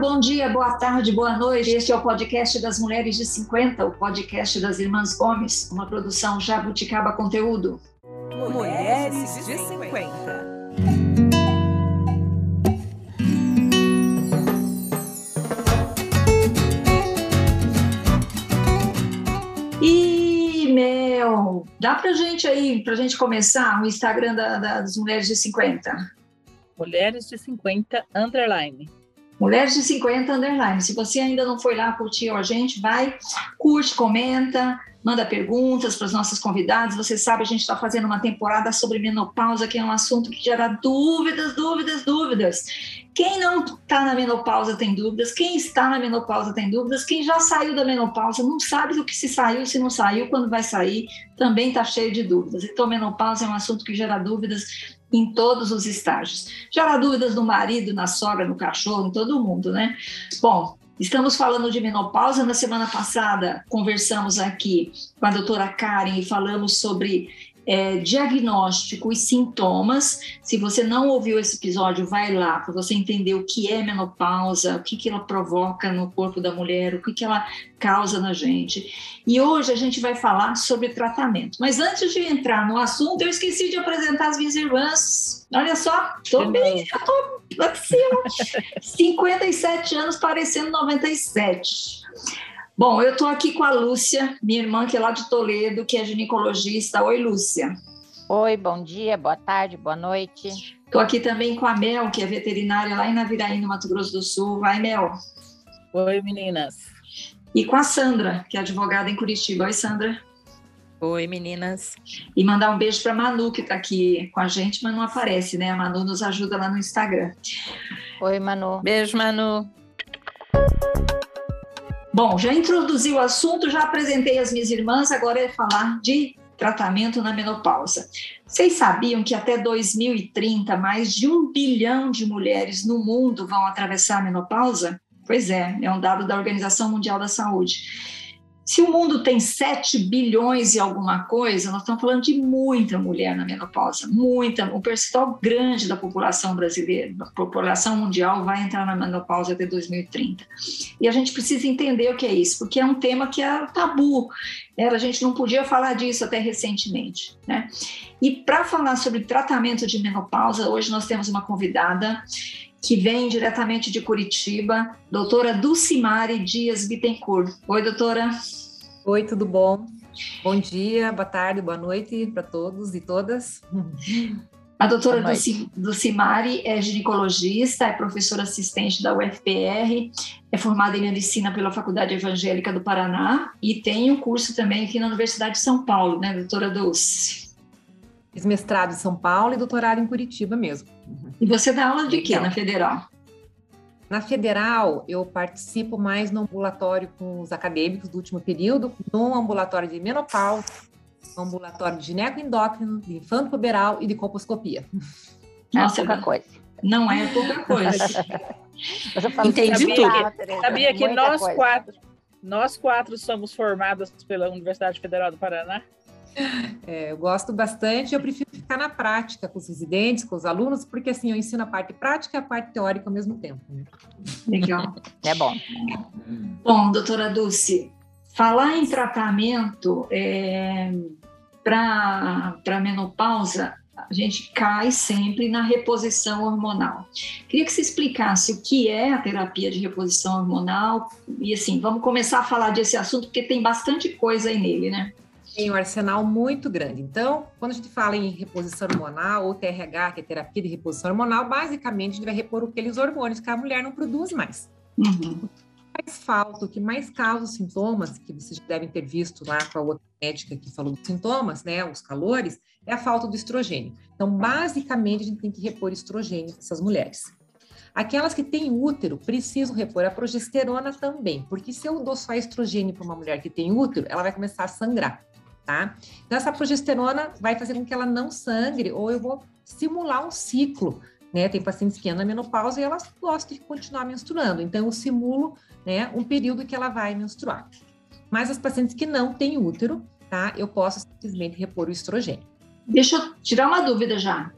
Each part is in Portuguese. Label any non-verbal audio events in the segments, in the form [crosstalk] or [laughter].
bom dia, boa tarde, boa noite. Este é o podcast das Mulheres de 50, o podcast das Irmãs Gomes, uma produção Jabuticaba Conteúdo. Mulheres de 50. E, Mel, dá pra gente aí, pra gente começar, o Instagram da, das Mulheres de 50? Mulheres de 50, underline. Mulheres de 50 underline. Se você ainda não foi lá curtir a gente, vai, curte, comenta, manda perguntas para os nossos convidados. Você sabe, a gente está fazendo uma temporada sobre menopausa, que é um assunto que gera dúvidas, dúvidas, dúvidas. Quem não está na menopausa tem dúvidas, quem está na menopausa tem dúvidas, quem já saiu da menopausa não sabe do que se saiu, se não saiu, quando vai sair, também está cheio de dúvidas. Então, menopausa é um assunto que gera dúvidas em todos os estágios. Gera dúvidas no marido, na sogra, no cachorro, em todo mundo, né? Bom, Estamos falando de menopausa. Na semana passada, conversamos aqui com a doutora Karen e falamos sobre é, diagnóstico e sintomas. Se você não ouviu esse episódio, vai lá para você entender o que é menopausa, o que, que ela provoca no corpo da mulher, o que, que ela causa na gente. E hoje a gente vai falar sobre tratamento. Mas antes de entrar no assunto, eu esqueci de apresentar as minhas irmãs. Olha só, estou bem, eu tô lá de cima. [laughs] 57 anos, parecendo 97. Bom, eu estou aqui com a Lúcia, minha irmã que é lá de Toledo, que é ginecologista. Oi, Lúcia. Oi, bom dia, boa tarde, boa noite. Estou aqui também com a Mel, que é veterinária lá em Naviraí, no Mato Grosso do Sul. Vai, Mel. Oi, meninas. E com a Sandra, que é advogada em Curitiba. Oi, Sandra. Oi, meninas. E mandar um beijo para Manu, que está aqui com a gente, mas não aparece, né? A Manu nos ajuda lá no Instagram. Oi, Manu. Beijo, Manu. Bom, já introduzi o assunto, já apresentei as minhas irmãs, agora é falar de tratamento na menopausa. Vocês sabiam que até 2030 mais de um bilhão de mulheres no mundo vão atravessar a menopausa? Pois é, é um dado da Organização Mundial da Saúde. Se o mundo tem 7 bilhões e alguma coisa, nós estamos falando de muita mulher na menopausa, muita, um percentual grande da população brasileira, da população mundial vai entrar na menopausa até 2030. E a gente precisa entender o que é isso, porque é um tema que é tabu, a gente não podia falar disso até recentemente, né? E para falar sobre tratamento de menopausa, hoje nós temos uma convidada que vem diretamente de Curitiba, doutora Dulcimare Dias Bittencourt. Oi, doutora. Oi, tudo bom? Bom dia, boa tarde, boa noite para todos e todas. A doutora Dulcimare é ginecologista, é professora assistente da UFPR, é formada em medicina pela Faculdade Evangélica do Paraná e tem um curso também aqui na Universidade de São Paulo, né, doutora Dulce? Fiz mestrado em São Paulo e doutorado em Curitiba mesmo. E você dá aula de quê na Federal? Na Federal, eu participo mais no ambulatório com os acadêmicos do último período, no ambulatório de menopausa, no ambulatório de ginecoendócrino, de infanto puberal e de colposcopia. Nossa, é pouca coisa. Não é pouca coisa. [laughs] Entendi tudo. Que, sabia que nós coisa. quatro, nós quatro somos formadas pela Universidade Federal do Paraná? É, eu gosto bastante, eu prefiro ficar na prática com os residentes, com os alunos, porque assim eu ensino a parte prática e a parte teórica ao mesmo tempo. Né? Legal. É bom. Bom, doutora Dulce, falar em tratamento é, para menopausa, a gente cai sempre na reposição hormonal. Queria que você explicasse o que é a terapia de reposição hormonal e assim, vamos começar a falar desse assunto porque tem bastante coisa aí nele, né? Tem um arsenal muito grande. Então, quando a gente fala em reposição hormonal ou TRH, que é terapia de reposição hormonal, basicamente a gente vai repor aqueles hormônios que a mulher não produz mais. Uhum. O que mais falta, o que mais causa sintomas, que vocês devem ter visto lá com a outra médica que falou dos sintomas, né, os calores, é a falta do estrogênio. Então, basicamente, a gente tem que repor estrogênio nessas mulheres. Aquelas que têm útero precisam repor a progesterona também, porque se eu dou só estrogênio para uma mulher que tem útero, ela vai começar a sangrar tá? Então, essa progesterona vai fazer com que ela não sangre, ou eu vou simular um ciclo, né? Tem pacientes que andam na menopausa e elas gostam de continuar menstruando, então eu simulo, né, um período que ela vai menstruar. Mas as pacientes que não têm útero, tá? Eu posso simplesmente repor o estrogênio. Deixa eu tirar uma dúvida já.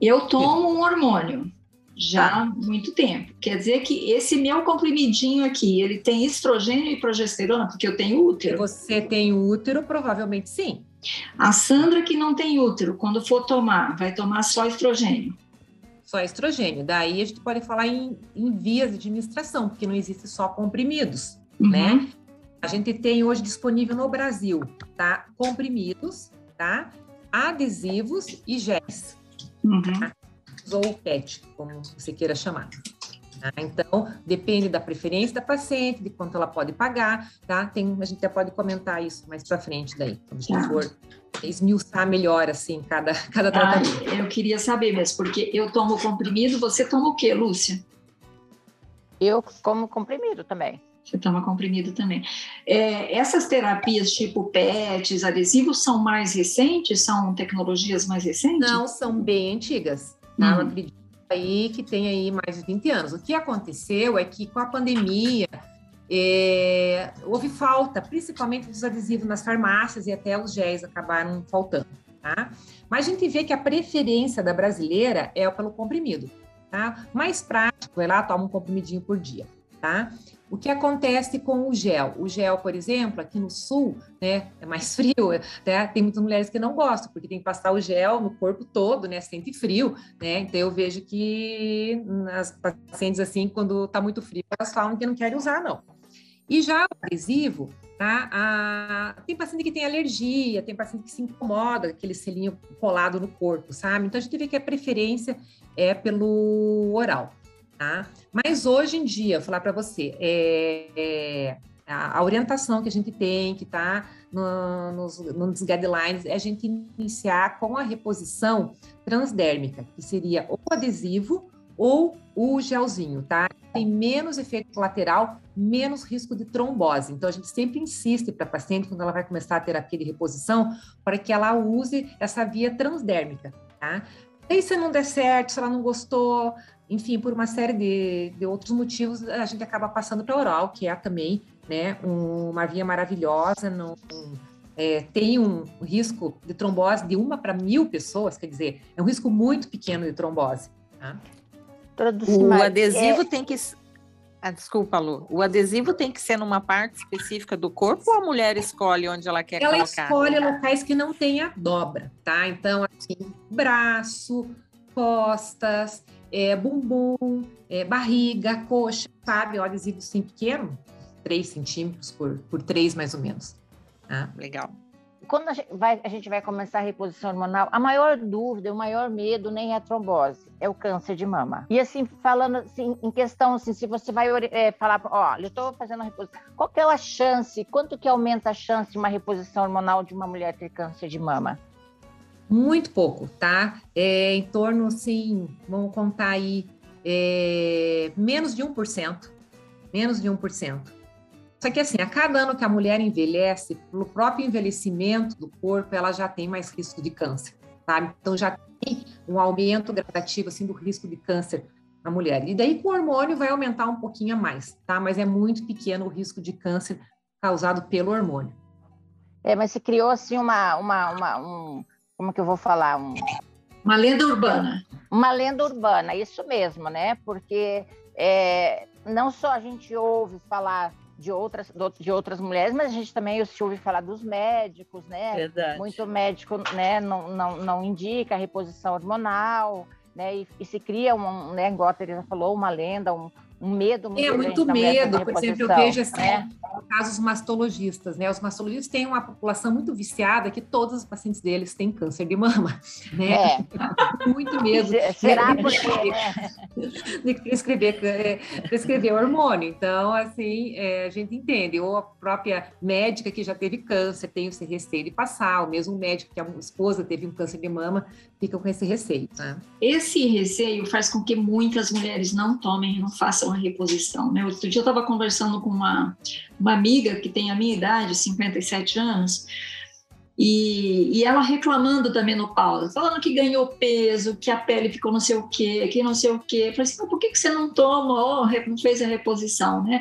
Eu tomo um hormônio Já há muito tempo. Quer dizer que esse meu comprimidinho aqui, ele tem estrogênio e progesterona, porque eu tenho útero. Você tem útero, provavelmente sim. A Sandra que não tem útero, quando for tomar, vai tomar só estrogênio. Só estrogênio. Daí a gente pode falar em, em vias de administração, porque não existe só comprimidos, Uhum. né? A gente tem hoje disponível no Brasil, tá? Comprimidos, tá? Adesivos e géis. Uhum. Ou PET, como você queira chamar. tá? Então, depende da preferência da paciente, de quanto ela pode pagar, tá? Tem, a gente até pode comentar isso mais para frente daí, quando a gente Tá. for esmiuçar melhor, assim, cada, cada Ah, tratamento. eu queria saber mesmo, porque eu tomo comprimido, você toma o quê, Lúcia? Eu como comprimido também. Você toma comprimido também. É, essas terapias tipo PETs, adesivos, são mais recentes? São tecnologias mais recentes? Não, são bem antigas, tá? Eu Hum. acredito aí que tem aí mais de 20 anos. O que aconteceu é que com a pandemia é, houve falta, principalmente dos adesivos nas farmácias e até os géis acabaram faltando, tá? Mas a gente vê que a preferência da brasileira é pelo comprimido, tá? Mais prático, vai lá, toma um comprimidinho por dia, tá? O que acontece com o gel? O gel, por exemplo, aqui no sul, né, é mais [laughs] frio, né? Tem muitas mulheres que não gostam, porque tem que passar o gel no corpo todo, né? Sente frio, né? Então eu vejo que as pacientes assim, quando tá muito frio, elas falam que não querem usar, não. E já o adesivo, tá? Tem paciente que tem alergia, tem paciente que se incomoda, aquele selinho colado no corpo, sabe? Então a gente vê que a preferência é pelo oral, tá? Mas hoje em dia, vou falar para você, é, é, a, orientação que a gente tem, que está no, nos, nos guidelines, é a gente iniciar com a reposição transdérmica, que seria ou adesivo ou o gelzinho, tá? Tem menos efeito colateral, menos risco de trombose. Então, a gente sempre insiste para a paciente, quando ela vai começar a terapia de reposição, para que ela use essa via transdérmica, tá? E se não der certo, se ela não gostou, enfim, por uma série de, de outros motivos, a gente acaba passando para oral, que é também né, um- uma via maravilhosa, não, é, tem um risco de trombose de uma para mil pessoas, quer dizer, é um risco muito pequeno de trombose. Tá? O adesivo tem que. Ah, desculpa, Lu. O adesivo tem que ser numa parte específica do corpo ou a mulher escolhe onde ela quer Ela colocar? escolhe locais que não tenha dobra, tá? Então, assim, braço, costas, é, bumbum, é, barriga, coxa, sabe? O adesivo assim pequeno, 3 centímetros por, por 3 mais ou menos. Tá? Legal. quando a gente, vai, a gente vai começar a reposição hormonal, a maior dúvida, o maior medo nem é a trombose, é o câncer de mama. E assim, falando assim, em questão, assim, se você vai é, falar, ó, eu estou fazendo a reposição, qual que é a chance, quanto que aumenta a chance de uma reposição hormonal de uma mulher ter câncer de mama? Muito pouco, tá? É, em torno, assim, vamos contar aí, é, menos de 1%. Menos de 1%. Só que, assim, a cada ano que a mulher envelhece, pelo próprio envelhecimento do corpo, ela já tem mais risco de câncer, sabe? Então, já tem um aumento gradativo, assim, do risco de câncer na mulher. E daí, com o hormônio, vai aumentar um pouquinho a mais, tá? Mas é muito pequeno o risco de câncer causado pelo hormônio. É, mas se criou, assim, uma, uma, uma um, como que eu vou falar? Um, Uma lenda urbana. uma lenda urbana, isso mesmo, né? Porque é, não só a gente ouve falar de outras, de outras mulheres, mas a gente também se ouve falar dos médicos, né? Verdade. Muito médico né, não, não, não indica a reposição hormonal, né? E, e se cria um, né, igual a Teresa falou, uma lenda, um, um medo muito É muito medo, por exemplo, eu vejo assim, né? casos mastologistas, né? Os mastologistas têm uma população muito viciada que todos os pacientes deles têm câncer de mama, né? É, [laughs] Muito medo se- será de- porque, né? de prescrever, é, prescrever hormônio. Então, assim, é, a gente entende. Ou a própria médica que já teve câncer tem esse receio de passar, o mesmo médico que a esposa teve um câncer de mama fica com esse receio, né? Esse receio faz com que muitas mulheres não tomem, não façam a reposição. Né? Outro dia eu estava conversando com uma, uma amiga que tem a minha idade, 57 anos, E, e ela reclamando da menopausa, falando que ganhou peso, que a pele ficou não sei o quê, que não sei o quê. Eu falei assim, por que, que você não tomou, não fez a reposição, né?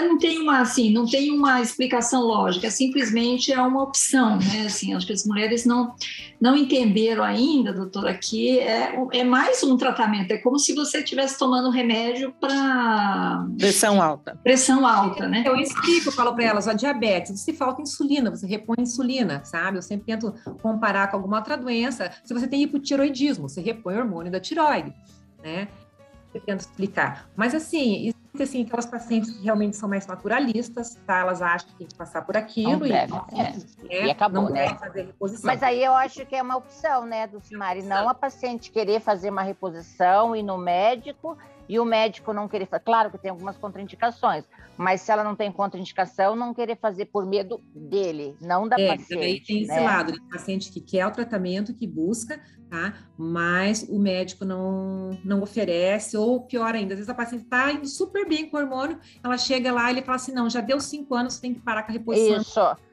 não tem uma assim, não tem uma explicação lógica, simplesmente é uma opção, né? Assim, acho que as mulheres não não entenderam ainda, doutora, que é, é mais um tratamento, é como se você estivesse tomando remédio para pressão alta. Pressão alta, né? Eu explico, eu falo para elas, a diabetes, se falta insulina, você repõe insulina, sabe? Eu sempre tento comparar com alguma outra doença. Se você tem hipotiroidismo, você repõe o hormônio da tiroide, né? Eu tento explicar. Mas assim, assim, aquelas pacientes que realmente são mais naturalistas, tá? Elas acham que tem que passar por aquilo não e, deve, é. e acabou, não né? fazer reposição. Mas aí eu acho que é uma opção, né, do Simari, não a paciente querer fazer uma reposição e no médico e o médico não querer fazer. Claro que tem algumas contraindicações, mas se ela não tem contraindicação, não querer fazer por medo dele, não da é, paciente. Aí tem esse né? lado, de paciente que quer o tratamento, que busca, tá? Mas o médico não, não oferece, ou pior ainda, às vezes a paciente está indo super bem com o hormônio, ela chega lá e ele fala assim: não, já deu cinco anos, você tem que parar com a reposição. Isso.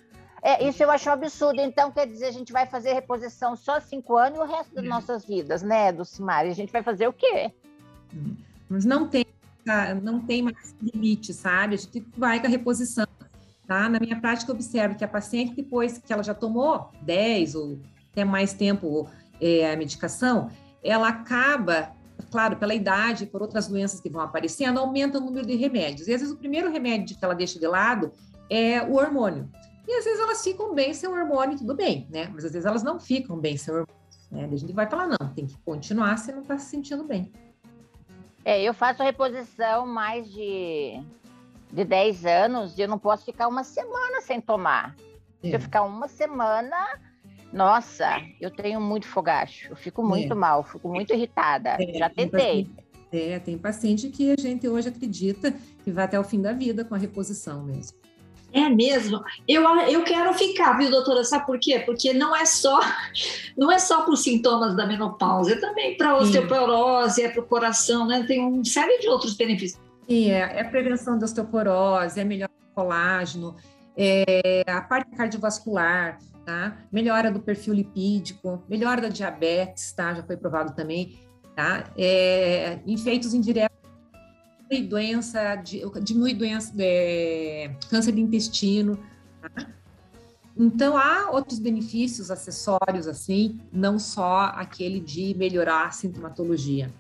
É, isso eu acho um absurdo. Então, quer dizer, a gente vai fazer reposição só cinco anos e o resto das é. nossas vidas, né, do Simari? A gente vai fazer o quê? Hum. Mas não tem, não tem mais limite, sabe? A gente vai com a reposição. Tá? Na minha prática, eu observo que a paciente, depois que ela já tomou 10 ou até mais tempo é, a medicação, ela acaba, claro, pela idade, por outras doenças que vão aparecendo, aumenta o número de remédios. E às vezes o primeiro remédio que ela deixa de lado é o hormônio. E às vezes elas ficam bem sem o hormônio, tudo bem, né? Mas às vezes elas não ficam bem sem o hormônio. Né? A gente vai falar, não, tem que continuar se não está se sentindo bem. É, eu faço reposição mais de, de 10 anos e eu não posso ficar uma semana sem tomar. É. Se eu é. ficar uma semana, nossa, eu tenho muito fogacho, eu fico muito é. mal, fico muito irritada. É, Já tentei. é, tem paciente que a gente hoje acredita que vai até o fim da vida com a reposição mesmo. É mesmo. Eu, eu quero ficar, viu, doutora? Sabe por quê? Porque não é só [laughs] não é só para os sintomas da menopausa, é também para osteoporose, é para o coração, né? Tem uma série de outros benefícios. Sim, é, é prevenção da osteoporose, é melhor colágeno, é a parte cardiovascular, tá? Melhora do perfil lipídico, melhora da diabetes, tá? Já foi provado também, tá? É, efeitos indiretos doença, diminui doença, é, câncer de intestino. Tá? Então, há outros benefícios acessórios, assim, não só aquele de melhorar a sintomatologia.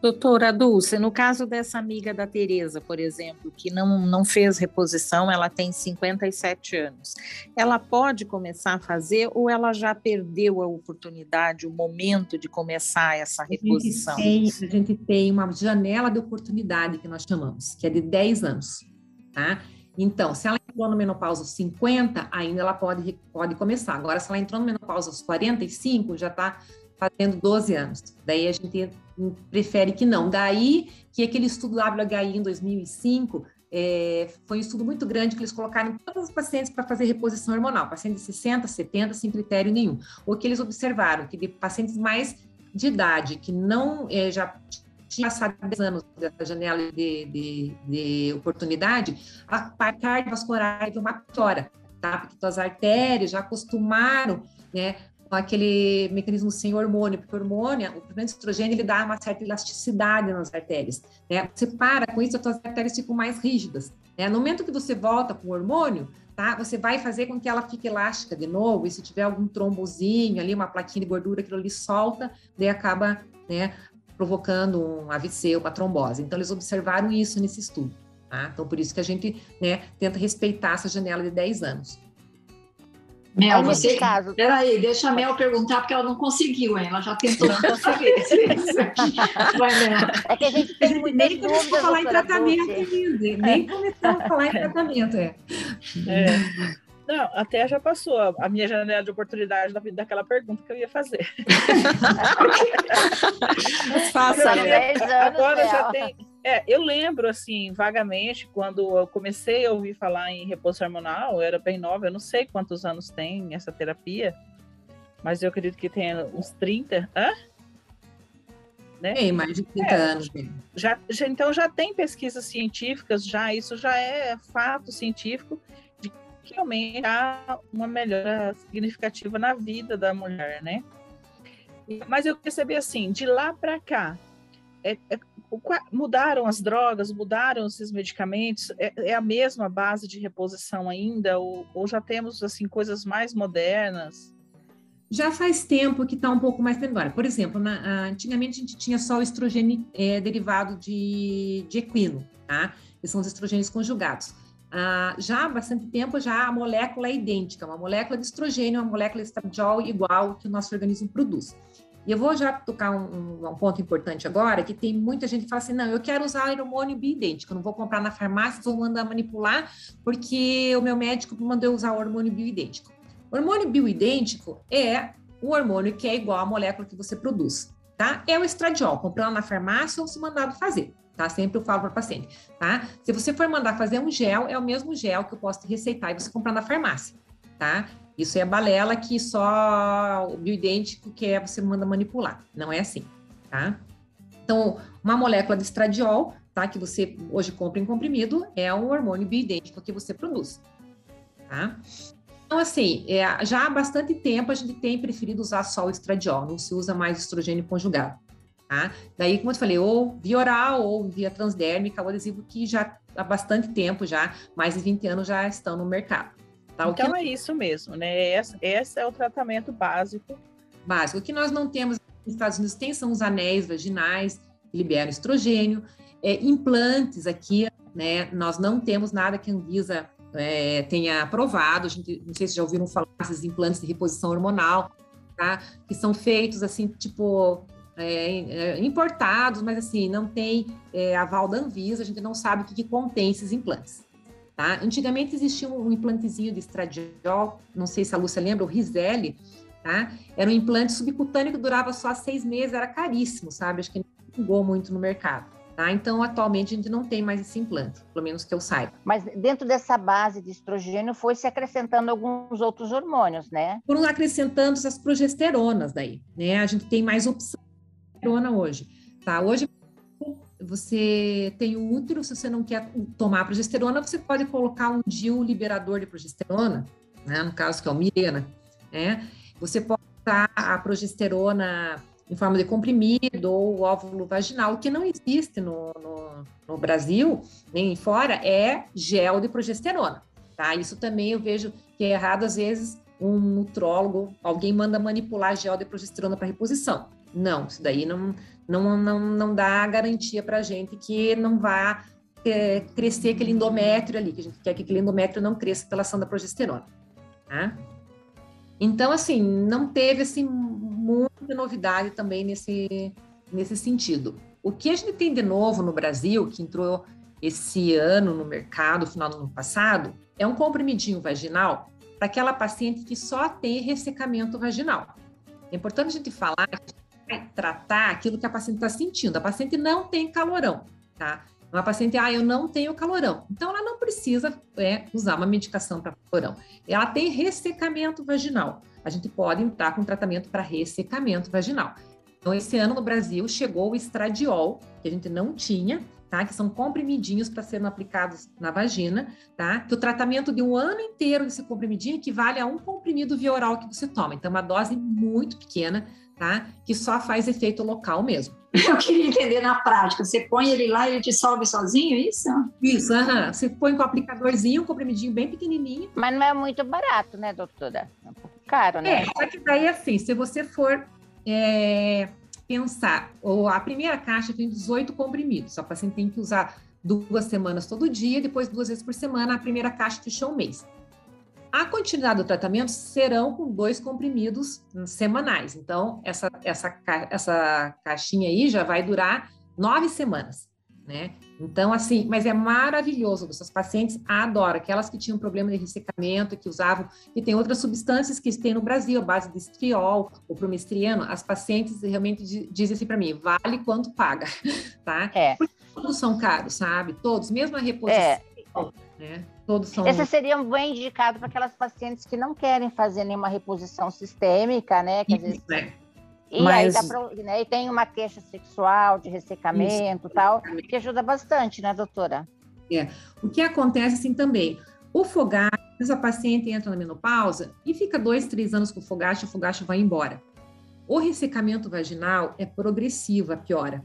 Doutora Dulce, no caso dessa amiga da Tereza, por exemplo, que não, não fez reposição, ela tem 57 anos, ela pode começar a fazer ou ela já perdeu a oportunidade, o momento de começar essa reposição? A gente tem, a gente tem uma janela de oportunidade que nós chamamos, que é de 10 anos, tá? Então, se ela entrou no menopausa aos 50, ainda ela pode, pode começar. Agora, se ela entrou no menopausa aos 45, já está fazendo 12 anos. Daí a gente prefere que não. Daí que aquele estudo WHI em 2005 é, foi um estudo muito grande que eles colocaram todos os pacientes para fazer reposição hormonal, pacientes de 60, 70, sem critério nenhum. O que eles observaram, que de pacientes mais de idade, que não é, já tinha passado 10 anos dessa janela de, de, de oportunidade, a parte cardiovascular teve uma piora, tá? Porque as artérias já acostumaram né, aquele mecanismo sem hormônio, porque o hormônio, o pigmento estrogênio, ele dá uma certa elasticidade nas artérias. Né? Você para com isso, as suas artérias ficam mais rígidas. Né? No momento que você volta com o hormônio, tá? Você vai fazer com que ela fique elástica de novo, e se tiver algum trombozinho ali, uma plaquinha de gordura, aquilo ali solta, daí acaba, né, provocando um AVC, uma trombose. Então, eles observaram isso nesse estudo. Tá? Então, por isso que a gente né, tenta respeitar essa janela de 10 anos. Mel, você. Caso. Peraí, deixa a Mel perguntar, porque ela não conseguiu, hein? Ela já tentou [laughs] não conseguir. Vai, Mel. É que a gente tem muitas nem começou a falar em tratamento ainda. Nem começou a falar em tratamento, é. é. Não, até já passou a minha janela de oportunidade da, daquela pergunta que eu ia fazer. [laughs] Faça, né? Agora já tem é, eu lembro, assim, vagamente, quando eu comecei a ouvir falar em repouso hormonal, eu era bem nova, eu não sei quantos anos tem essa terapia, mas eu acredito que tenha uns 30. Hã? Né? Tem mais de 30 é, anos. Já, já, então já tem pesquisas científicas, já isso já é fato científico, de realmente há uma melhora significativa na vida da mulher, né? Mas eu percebi assim, de lá para cá, é, é, mudaram as drogas, mudaram esses medicamentos, é, é, a mesma base de reposição ainda, ou, ou já temos assim coisas mais modernas? Já faz tempo que está um pouco mais agora. Por exemplo, na, antigamente a gente tinha só o estrogênio é, derivado de, de equino, tá? Que são os estrogênios conjugados. Ah, já há bastante tempo, já a molécula é idêntica, uma molécula de estrogênio, uma molécula estradiol igual que o nosso organismo produz. E eu vou já tocar um, um, ponto importante agora, que tem muita gente que fala assim, não, eu quero usar hormônio bioidêntico, não vou comprar na farmácia, vou mandar manipular, porque o meu médico mandou usar hormônio bioidêntico. O hormônio bioidêntico é o hormônio que é igual à molécula que você produz, tá? É o estradiol, comprando na farmácia ou se mandado fazer, tá? Sempre eu falo para o paciente, tá? Se você for mandar fazer um gel, é o mesmo gel que eu posso te receitar e você comprar na farmácia, tá? Isso é balela que só o bioidêntico que é você manda manipular. Não é assim, tá? Então, uma molécula de estradiol, tá? Que você hoje compra em comprimido, é um hormônio bioidêntico que você produz, tá? Então, assim, é, já há bastante tempo a gente tem preferido usar só o estradiol, não se usa mais estrogênio conjugado, tá? Daí, como eu falei, ou via oral ou via transdérmica, o adesivo que já há bastante tempo já, mais de 20 anos já estão no mercado. Tá? Então que... é isso mesmo, né? Esse, esse, é o tratamento básico. Básico. O que nós não temos nos Estados Unidos tem são os anéis vaginais, que liberam estrogênio, é, implantes aqui, né? Nós não temos nada que a Anvisa é, tenha aprovado. A gente, não sei se já ouviram falar desses implantes de reposição hormonal, tá? Que são feitos assim, tipo é, é, importados, mas assim, não tem é, aval da Anvisa, a gente não sabe o que, que contém esses implantes. Tá? Antigamente existia um implantezinho de estradiol, não sei se a Lúcia lembra, o Rizelli, tá? Era um implante subcutâneo que durava só seis meses, era caríssimo, sabe? Acho que não pingou muito no mercado. Tá? Então, atualmente, a gente não tem mais esse implante, pelo menos que eu saiba. Mas dentro dessa base de estrogênio foi se acrescentando alguns outros hormônios, né? Foram acrescentando as progesteronas daí, né? A gente tem mais opção de progesterona hoje, tá? Hoje, você tem o útero, se você não quer tomar progesterona, você pode colocar um DIU liberador de progesterona, né? no caso que é o Mirena, né? Você pode usar a progesterona em forma de comprimido ou óvulo vaginal, que não existe no, no, no Brasil, nem fora, é gel de progesterona, tá? Isso também eu vejo que é errado, às vezes, um nutrólogo, alguém manda manipular gel de progesterona para reposição. Não, isso daí não, não, não, não dá garantia para a gente que não vá é, crescer aquele endométrio ali, que a gente quer que aquele endométrio não cresça pela ação da progesterona. Tá? Então, assim, não teve assim, muita novidade também nesse, nesse sentido. O que a gente tem de novo no Brasil, que entrou esse ano no mercado, final do ano passado, é um comprimidinho vaginal para aquela paciente que só tem ressecamento vaginal. É importante a gente falar que tratar aquilo que a paciente está sentindo. A paciente não tem calorão, tá? Uma paciente, ah, eu não tenho calorão. Então, ela não precisa é, usar uma medicação para calorão. Ela tem ressecamento vaginal. A gente pode entrar com tratamento para ressecamento vaginal. Então, esse ano no Brasil chegou o estradiol, que a gente não tinha, tá? Que são comprimidinhos para serem aplicados na vagina, tá? Que o tratamento de um ano inteiro desse comprimidinho equivale a um comprimido via oral que você toma. Então, é uma dose muito pequena, tá? Que só faz efeito local mesmo. [laughs] Eu queria entender na prática. Você põe ele lá e ele dissolve sozinho, é isso? Isso, aham. Você põe com um aplicadorzinho, um comprimidinho bem pequenininho. Mas não é muito barato, né, doutora? É um pouco caro, né? É, só que daí, assim, se você for é, pensar, ou a primeira caixa tem 18 comprimidos, a paciente tem que usar duas semanas todo dia, depois duas vezes por semana, a primeira caixa fechou um mês. A continuidade do tratamento serão com dois comprimidos semanais. Então, essa, essa, essa caixinha aí já vai durar nove semanas, né? Então, assim, mas é maravilhoso. Essas pacientes adoram. Aquelas que tinham problema de ressecamento, que usavam, e tem outras substâncias que tem no Brasil, a base de estriol, o promestriano, as pacientes realmente dizem assim para mim, vale quanto paga, [laughs] tá? É. Porque todos são caros, sabe? Todos, mesmo a reposição, é. né? Todos são. Esse seria um bem indicado para aquelas pacientes que não querem fazer nenhuma reposição sistêmica, né? Que Isso, vezes... é. E Mas... aí pra, né, e tem uma queixa sexual, de ressecamento e tal, que ajuda bastante, né, doutora? É. O que acontece assim também, o fogar essa paciente entra na menopausa e fica dois, três anos com o fogacho, o fogacho vai embora. O ressecamento vaginal é progressivo, a piora.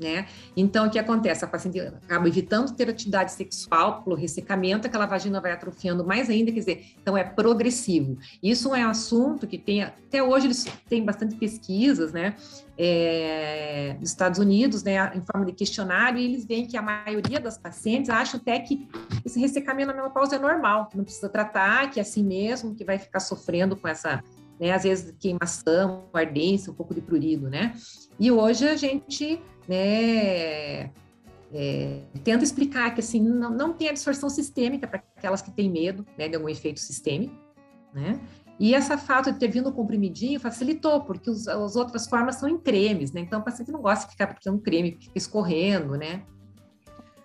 Né? Então, o que acontece? A paciente acaba evitando ter atividade sexual pelo ressecamento, aquela vagina vai atrofiando mais ainda, quer dizer, então é progressivo. Isso é um assunto que tem, até hoje eles têm bastante pesquisas, né, é, nos Estados Unidos, né, em forma de questionário, e eles veem que a maioria das pacientes acham até que esse ressecamento na menopausa é normal, não precisa tratar, que é assim mesmo, que vai ficar sofrendo com essa né? Às vezes queimação, ardência, um pouco de prurido, né? E hoje a gente, né, é, tenta explicar que assim não, não tem absorção sistêmica para aquelas que têm medo, né, de algum efeito sistêmico, né? E essa fato de ter vindo comprimidinho facilitou, porque os, as outras formas são em cremes, né? Então o paciente não gosta de ficar porque é um creme fica escorrendo, né?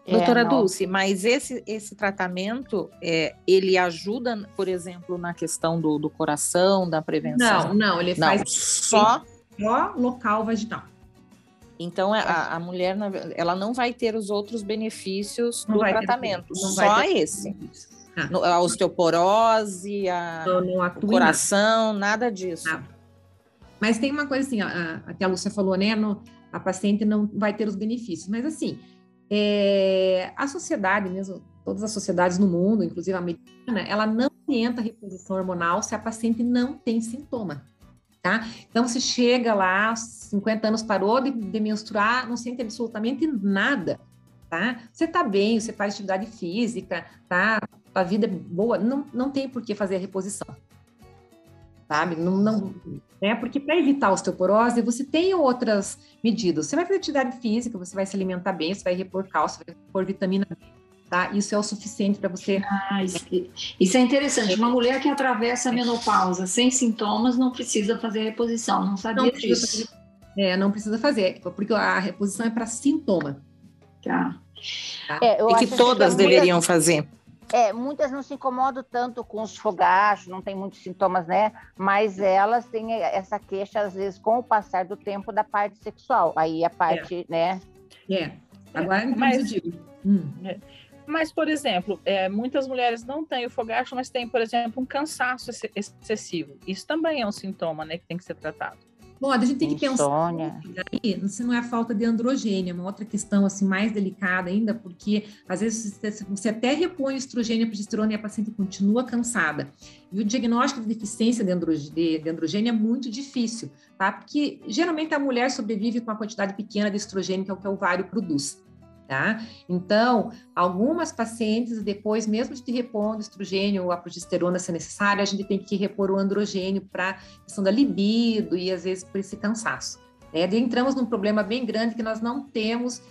Doutora é, Dulce, mas esse, esse tratamento, é, ele ajuda, por exemplo, na questão do, do coração, da prevenção? Não, não, ele não, faz só... só local vaginal. Então, a, a, mulher, ela não vai ter os outros benefícios não do tratamento, ter, só esse. Ah. A osteoporose, a, o coração, nada disso. Ah. Mas tem uma coisa assim, a, a, a Lúcia falou, né? No, a paciente não vai ter os benefícios, mas assim, é, a sociedade mesmo, todas as sociedades no mundo, inclusive a americana, ela não orienta a reposição hormonal se a paciente não tem sintoma. Tá? Então, você chega lá, 50 anos parou de, de menstruar, não sente absolutamente nada, tá? Você tá bem, você faz atividade física, tá? A vida é boa, não, não tem por que fazer a reposição, sabe? Não, não, né? Porque para evitar a osteoporose, você tem outras medidas. Você vai fazer atividade física, você vai se alimentar bem, você vai repor cálcio, vai repor vitamina D, tá? Isso é o suficiente para você. Ah, isso, isso, é interessante. Uma mulher que atravessa a menopausa sem sintomas não precisa fazer reposição, não sabia não disso. Fazer, é, não precisa fazer, porque a reposição é para sintoma. Tá. tá? É, e que todas que deveriam fazer. É, muitas não se incomodam tanto com os fogachos, não tem muitos sintomas, né? Mas elas têm essa queixa, às vezes, com o passar do tempo da parte sexual. Aí a parte, é. né? É. Agora, então, mas, eu digo. Hum. Mas, por exemplo, é, muitas mulheres não têm o fogacho, mas têm, por exemplo, um cansaço excessivo. Isso também é um sintoma, né, que tem que ser tratado. Bom, a gente tem que Insônia. pensar aí, se não é a falta de androgênio, é uma outra questão assim mais delicada ainda, porque às vezes você até repõe estrogênio e progesterona e a paciente continua cansada. E o diagnóstico de deficiência de androgênio, é muito difícil, tá? Porque geralmente a mulher sobrevive com uma quantidade pequena de estrogênio que é o que o ovário produz. Tá? Então, algumas pacientes, depois, mesmo de repondo estrogênio ou a progesterona se necessária, a gente tem que repor o androgênio para questão da libido e às vezes por esse cansaço. E entramos num problema bem grande que nós não temos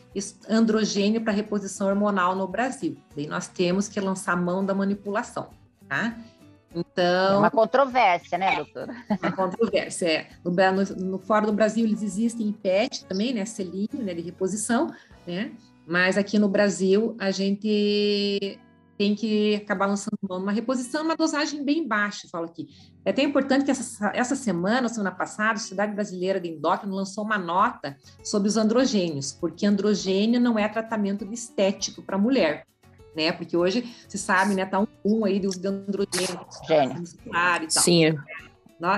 androgênio para reposição hormonal no Brasil. Daí nós temos que lançar mão da manipulação, tá? Então. É uma controvérsia, né, doutora? Uma controvérsia, é. No, no, no, fora do Brasil, eles existem em PET também, né? Selinho, né? De reposição, né? Mas aqui no Brasil, a gente tem que acabar lançando mão numa reposição, uma dosagem bem baixa, falo aqui. É até importante que essa, essa semana, semana passada, a Sociedade Brasileira de Endócrino lançou uma nota sobre os androgênios, porque androgênio não é tratamento estético para mulher, né? Porque hoje, se sabe, né, tá um boom aí de uso de androgênio, muscular e tal. Sim.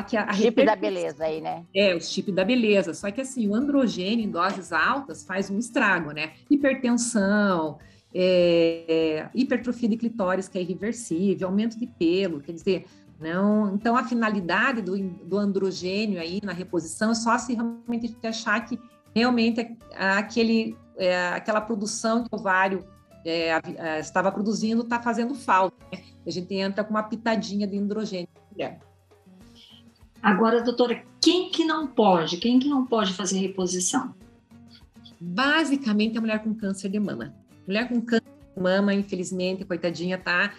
Que a, a chip da beleza aí, né? É, o chip da beleza. Só que assim, o androgênio em doses altas faz um estrago, né? Hipertensão, é, hipertrofia de clitóris, que é irreversível, aumento de pelo, quer dizer, não. Então, a finalidade do, do androgênio aí na reposição é só se realmente a gente achar que realmente é aquele, é, aquela produção que o ovário é, é, estava produzindo está fazendo falta. Né? A gente entra com uma pitadinha de androgênio. Agora, doutora, quem que não pode? Quem que não pode fazer reposição? Basicamente, a mulher com câncer de mama. Mulher com câncer de mama, infelizmente, coitadinha, tá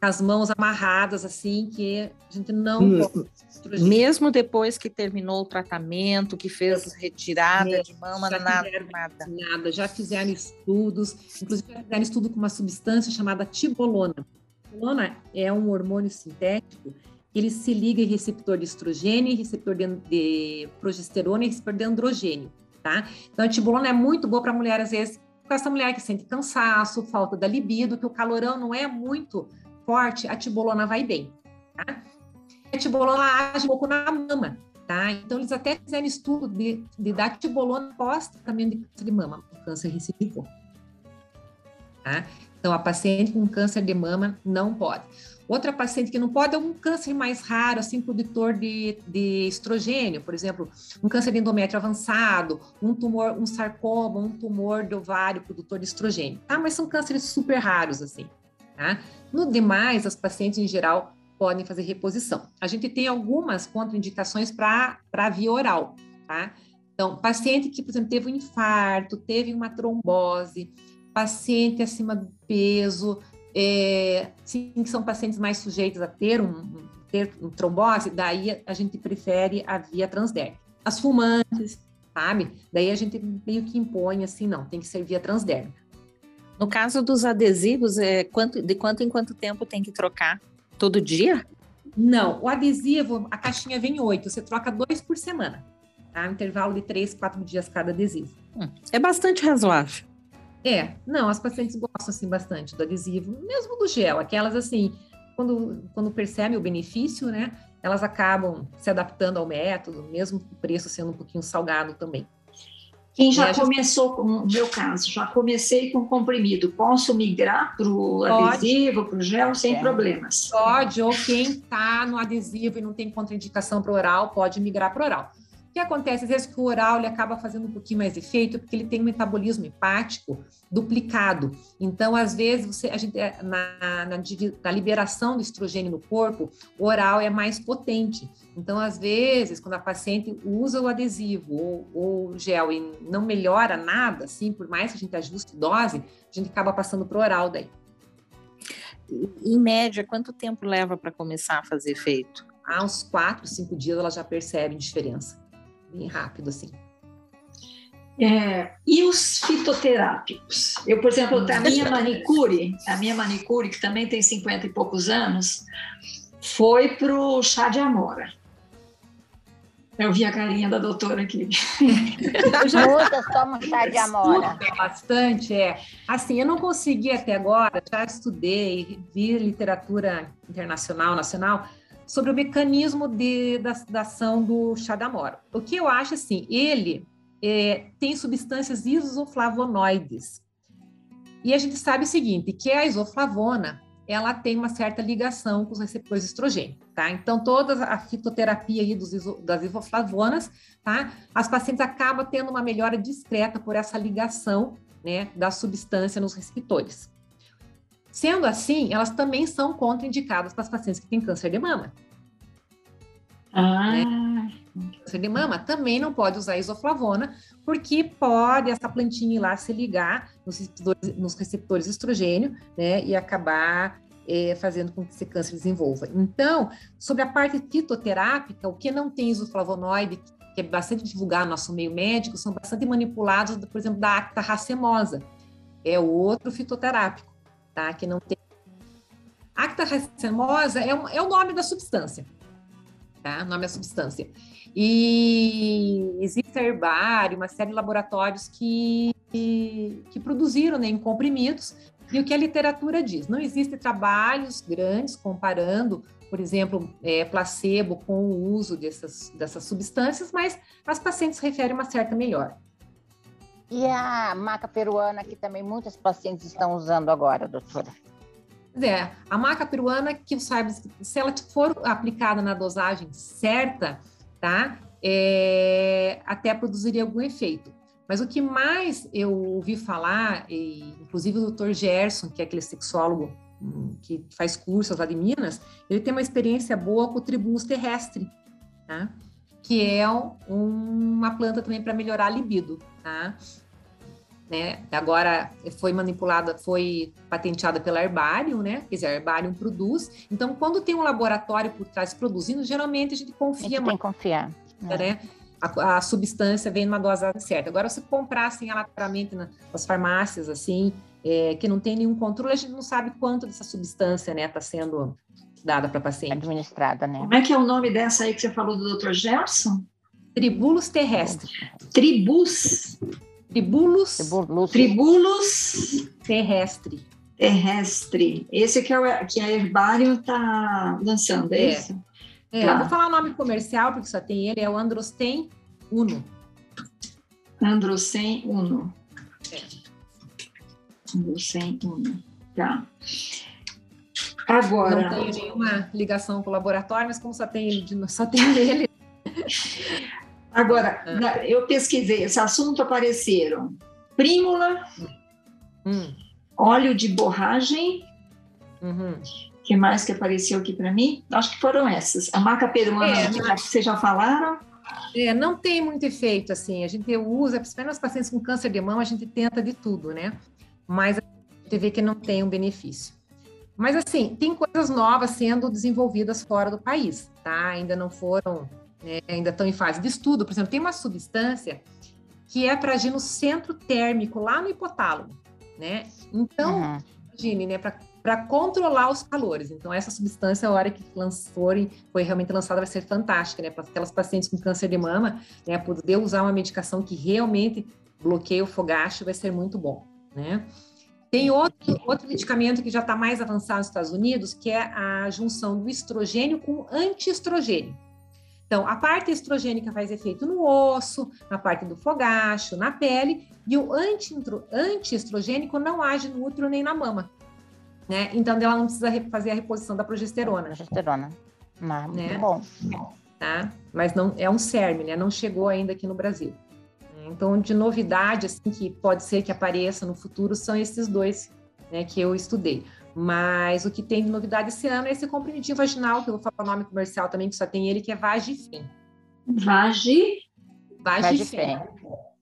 com as mãos amarradas, assim, que a gente não hum, pode. Mesmo depois que terminou o tratamento, que fez retirada é, de mama, nada, nada. Nada, já fizeram estudos, inclusive já fizeram estudo com uma substância chamada tibolona. Tibolona é um hormônio sintético ele se liga em receptor de estrogênio, receptor de, de progesterona e receptor de androgênio, tá? Então, a tibolona é muito boa para mulher, às vezes, com essa mulher que sente cansaço, falta da libido, que o calorão não é muito forte, a tibolona vai bem. Tá? A tibolona age um pouco na mama, tá? Então, eles até fizeram estudo de, de dar tibolona pós tratamento de câncer de mama, câncer recidivou. Tá? Então, a paciente com câncer de mama não pode. Outra paciente que não pode é um câncer mais raro, assim, produtor de, de estrogênio, por exemplo, um câncer de endométrio avançado, um tumor, um sarcoma, um tumor de ovário produtor de estrogênio, tá? Mas são cânceres super raros, assim, tá? No demais, as pacientes em geral podem fazer reposição. A gente tem algumas contraindicações para via oral, tá? Então, paciente que, por exemplo, teve um infarto, teve uma trombose, paciente acima do peso, é, sim, que são pacientes mais sujeitos a ter um, ter um trombose, daí a gente prefere a via transdérmica. As fumantes, sabe? Daí a gente meio que impõe assim, não, tem que ser via transdérmica. No caso dos adesivos, é quanto, de quanto em quanto tempo tem que trocar? Todo dia? Não, o adesivo, a caixinha vem oito, você troca dois por semana. Tá? Intervalo de três, quatro dias cada adesivo. Hum, é bastante razoável. É, não, as pacientes gostam assim bastante do adesivo, mesmo do gel, aquelas assim, quando, quando percebem o benefício, né, elas acabam se adaptando ao método, mesmo o preço sendo um pouquinho salgado também. Quem já começou, com o meu caso, já comecei com comprimido, posso migrar para o adesivo, para o gel, sem é. problemas? Pode, ou quem está no adesivo e não tem contraindicação para oral, pode migrar para oral. O que acontece? Às vezes que o oral ele acaba fazendo um pouquinho mais efeito, porque ele tem um metabolismo hepático duplicado. Então, às vezes, você, a gente, é, na, na, na liberação do estrogênio no corpo, o oral é mais potente. Então, às vezes, quando a paciente usa o adesivo ou, ou o gel e não melhora nada, assim, por mais que a gente ajuste dose, a gente acaba passando para o oral daí. Em média, quanto tempo leva para começar a fazer efeito? Há uns quatro, cinco dias ela já percebe diferença bem rápido, assim. É, e os fitoterápicos? Eu, por exemplo, a minha manicure, a minha manicure, que também tem 50 e poucos anos, foi para o chá de amora. Eu vi a carinha da doutora aqui. [laughs] Muitas tomam chá de amora. Bastante, é. Assim, eu não consegui até agora, já estudei, vi literatura internacional, nacional, sobre o mecanismo de, da, da ação do chá da mora. O que eu acho assim, ele é, tem substâncias isoflavonoides. E a gente sabe o seguinte, que a isoflavona, ela tem uma certa ligação com os receptores de estrogênio, tá? Então, toda a fitoterapia aí dos iso, das isoflavonas, tá? As pacientes acabam tendo uma melhora discreta por essa ligação, né, da substância nos receptores. Sendo assim, elas também são contraindicadas para as pacientes que têm câncer de mama. Ah. Né? Câncer de mama também não pode usar isoflavona, porque pode essa plantinha ir lá se ligar nos receptores, nos receptores estrogênio, né, e acabar é, fazendo com que esse câncer desenvolva. Então, sobre a parte fitoterápica, o que não tem isoflavonoide, que é bastante divulgado no nosso meio médico, são bastante manipulados, por exemplo, da acta racemosa, é outro fitoterápico tá? Que não tem. Acta racemosa é, um, é o nome da substância, tá? O nome da substância. E existe herbário, uma série de laboratórios que, que, que produziram né, em comprimidos, e o que a literatura diz? Não existem trabalhos grandes comparando, por exemplo, é, placebo com o uso dessas, dessas substâncias, mas as pacientes referem uma certa melhora. E a maca peruana, que também muitas pacientes estão usando agora, doutora? É, a maca peruana, que sabe, se ela for aplicada na dosagem certa, tá? É, até produziria algum efeito. Mas o que mais eu ouvi falar, e, inclusive o doutor Gerson, que é aquele sexólogo hum, que faz cursos lá de Minas, ele tem uma experiência boa com o tribulus terrestre, tá? que é um, uma planta também para melhorar a libido, tá? Né? Agora foi manipulada, foi patenteada pela Herbarium, né? Quer dizer, a Herbarium produz. Então, quando tem um laboratório por trás produzindo, geralmente a gente confia a gente mais. Tem que confiar. Né? né? A, a, substância vem numa dosagem certa. Agora, se comprar assim aleatoriamente nas farmácias, assim, é, que não tem nenhum controle, a gente não sabe quanto dessa substância, né, está sendo dada para paciente. Administrada, né? Como é que é o nome dessa aí que você falou do Dr. Gerson? Tribulus terrestre. Tribus? Tribulus. Tribulus. Terrestre. terrestre. Esse que, é o, que a Herbário está lançando, é, é. isso? É, tá. eu vou falar o nome comercial, porque só tem ele, é o Androsten Uno. Androsten Uno. É. Androsten Uno. Tá. Agora. Não tenho nenhuma ligação com o laboratório, mas como só tem ele, só tem ele. [laughs] Agora, ah. eu pesquisei esse assunto, apareceram prímula, hum. óleo de borragem, uhum. que mais que apareceu aqui para mim? Acho que foram essas. A maca peruana, é, que vocês já falaram? É, não tem muito efeito, assim. A gente usa, principalmente nos pacientes com câncer de mama, a gente tenta de tudo, né? Mas a gente vê que não tem um benefício. Mas, assim, tem coisas novas sendo desenvolvidas fora do país, tá? Ainda não foram, né, ainda estão em fase de estudo. Por exemplo, tem uma substância que é para agir no centro térmico, lá no hipotálamo, né? Então, uhum. imagine, né, para controlar os calores. Então, essa substância, a hora que for, foi realmente lançada, vai ser fantástica, né? Para aquelas pacientes com câncer de mama, né? Poder usar uma medicação que realmente bloqueia o fogacho vai ser muito bom, né? Tem outro, outro medicamento que já está mais avançado nos Estados Unidos, que é a junção do estrogênio com antiestrogênio. Então, a parte estrogênica faz efeito no osso, na parte do fogacho, na pele, e o antiestrogênico não age no útero nem na mama. Né? Então, ela não precisa fazer a reposição da progesterona. Progesterona. Ah, muito né? bom. Tá? Mas não é um CERM, né? Não chegou ainda aqui no Brasil. Então, de novidade, assim, que pode ser que apareça no futuro, são esses dois né, que eu estudei. Mas o que tem de novidade esse ano é esse comprimidinho vaginal, que eu vou falar o nome comercial também, que só tem ele, que é Vagifem. Vagi? Vagifem.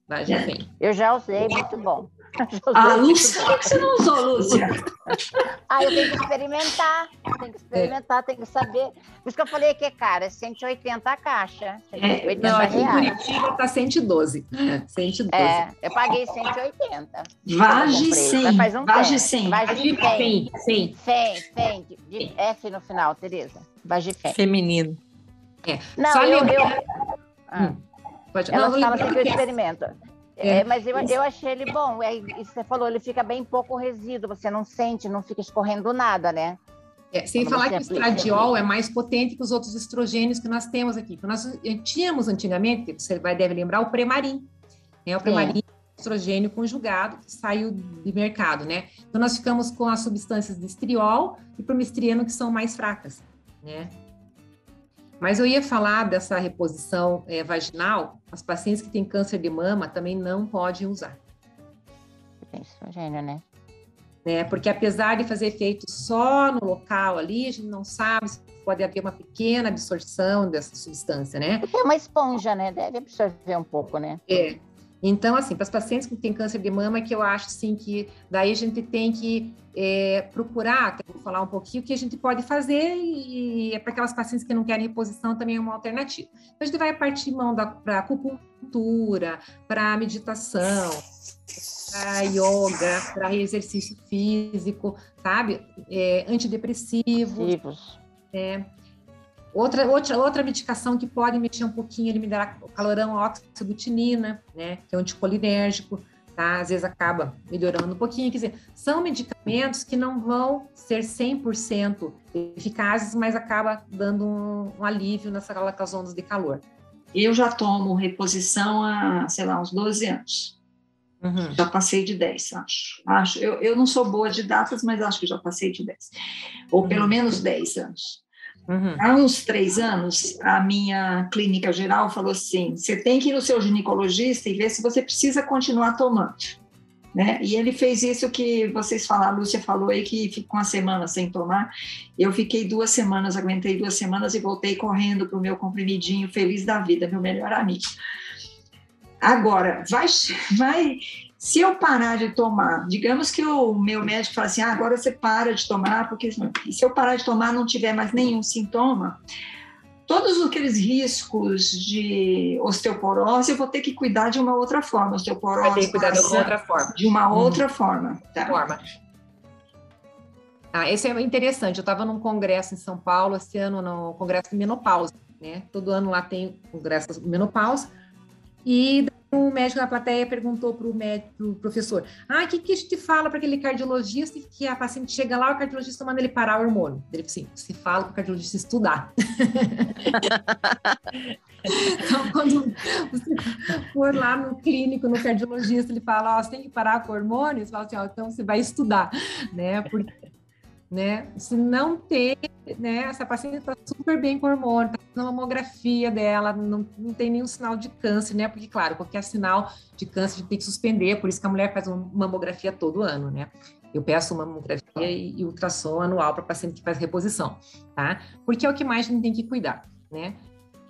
Vagifem. Eu já usei, muito bom. [laughs] Ah, Lúcia, por que você não usou, Lúcia? [laughs] ah, eu tenho que experimentar, tenho que experimentar, é. tenho que saber. Por isso que eu falei que é cara, é 180 a caixa. 180 é, não, aqui em Curitiba tá 112. 112. É, eu paguei 180. Vage 100. Faz um Vage 100. Vage 100. 100. 100, 100. De F no final, Tereza. Vage 100. Feminino. É. Não, Só eu... eu... Ah. Hum. Pode... Ela não, fala que eu experimento. É, mas eu, eu achei ele bom. É, você falou, ele fica bem pouco resíduo, você não sente, não fica escorrendo nada, né? É, sem Quando falar que o estradiol é mais potente que os outros estrogênios que nós temos aqui. Nós tínhamos antigamente, você vai, deve lembrar, o Premarin. Né? O Premarin é estrogênio conjugado que saiu de mercado, né? Então nós ficamos com as substâncias de estriol e promistriano que são mais fracas, né? Mas eu ia falar dessa reposição é, vaginal, as pacientes que têm câncer de mama também não podem usar. Tem estrogênio, né? né? Porque apesar de fazer efeito só no local ali, a gente não sabe se pode haver uma pequena absorção dessa substância, né? Porque é uma esponja, né? Deve absorver um pouco, né? É. Então, assim, para as pacientes que têm câncer de mama, que eu acho, assim, que daí a gente tem que é, procurar, vou falar um pouquinho, o que a gente pode fazer e é para aquelas pacientes que não querem reposição também é uma alternativa. Então, a gente vai partir mão para acupuntura, para meditação, para yoga, para exercício físico, sabe? É, antidepressivos. É, Outra, outra, outra medicação que pode mexer um pouquinho, eliminar o calorão, a oxabutinina, né, que é um anticolinérgico, tá? Às vezes acaba melhorando um pouquinho. Quer dizer, são medicamentos que não vão ser 100% eficazes, mas acaba dando um, um alívio nessas ondas de calor. Eu já tomo reposição há, sei lá, uns 12 anos. Uhum. Já passei de 10, acho. acho eu, eu não sou boa de datas, mas acho que já passei de 10. Ou pelo uhum. menos 10 anos. Uhum. Há uns três anos, a minha clínica geral falou assim: você tem que ir no seu ginecologista e ver se você precisa continuar tomando. Né? E ele fez isso que vocês falaram, a Lúcia falou aí que ficou uma semana sem tomar. Eu fiquei duas semanas, aguentei duas semanas e voltei correndo para o meu comprimidinho, feliz da vida, meu melhor amigo. Agora, vai, [laughs] vai se eu parar de tomar, digamos que o meu médico fala assim, ah, agora você para de tomar, porque se eu parar de tomar não tiver mais nenhum sintoma, todos aqueles riscos de osteoporose eu vou ter que cuidar de uma outra forma. Osteoporose. Vai ter que cuidar de uma outra forma. De uma outra hum. forma. Tá. Forma. Ah, esse é interessante. Eu estava num congresso em São Paulo esse ano, no congresso de menopausa, né? Todo ano lá tem congresso de menopausa. E um médico na plateia perguntou para o médico, professor, ah, o que, que gente fala para aquele cardiologista que a paciente chega lá, o cardiologista manda ele parar o hormônio? Ele assim, se fala para o cardiologista estudar. [laughs] então, quando você for lá no clínico, no cardiologista, ele fala, ó, você tem que parar com o hormônio, você fala assim, ó, então você vai estudar, né? Porque né? Se não ter, né? Essa paciente está super bem com hormônio, tá na mamografia dela, não, não tem nenhum sinal de câncer, né? Porque, claro, qualquer sinal de câncer tem que suspender, por isso que a mulher faz uma mamografia todo ano, né? Eu peço uma mamografia e, e ultrassom anual para paciente que faz reposição, tá? Porque é o que mais a gente tem que cuidar, né?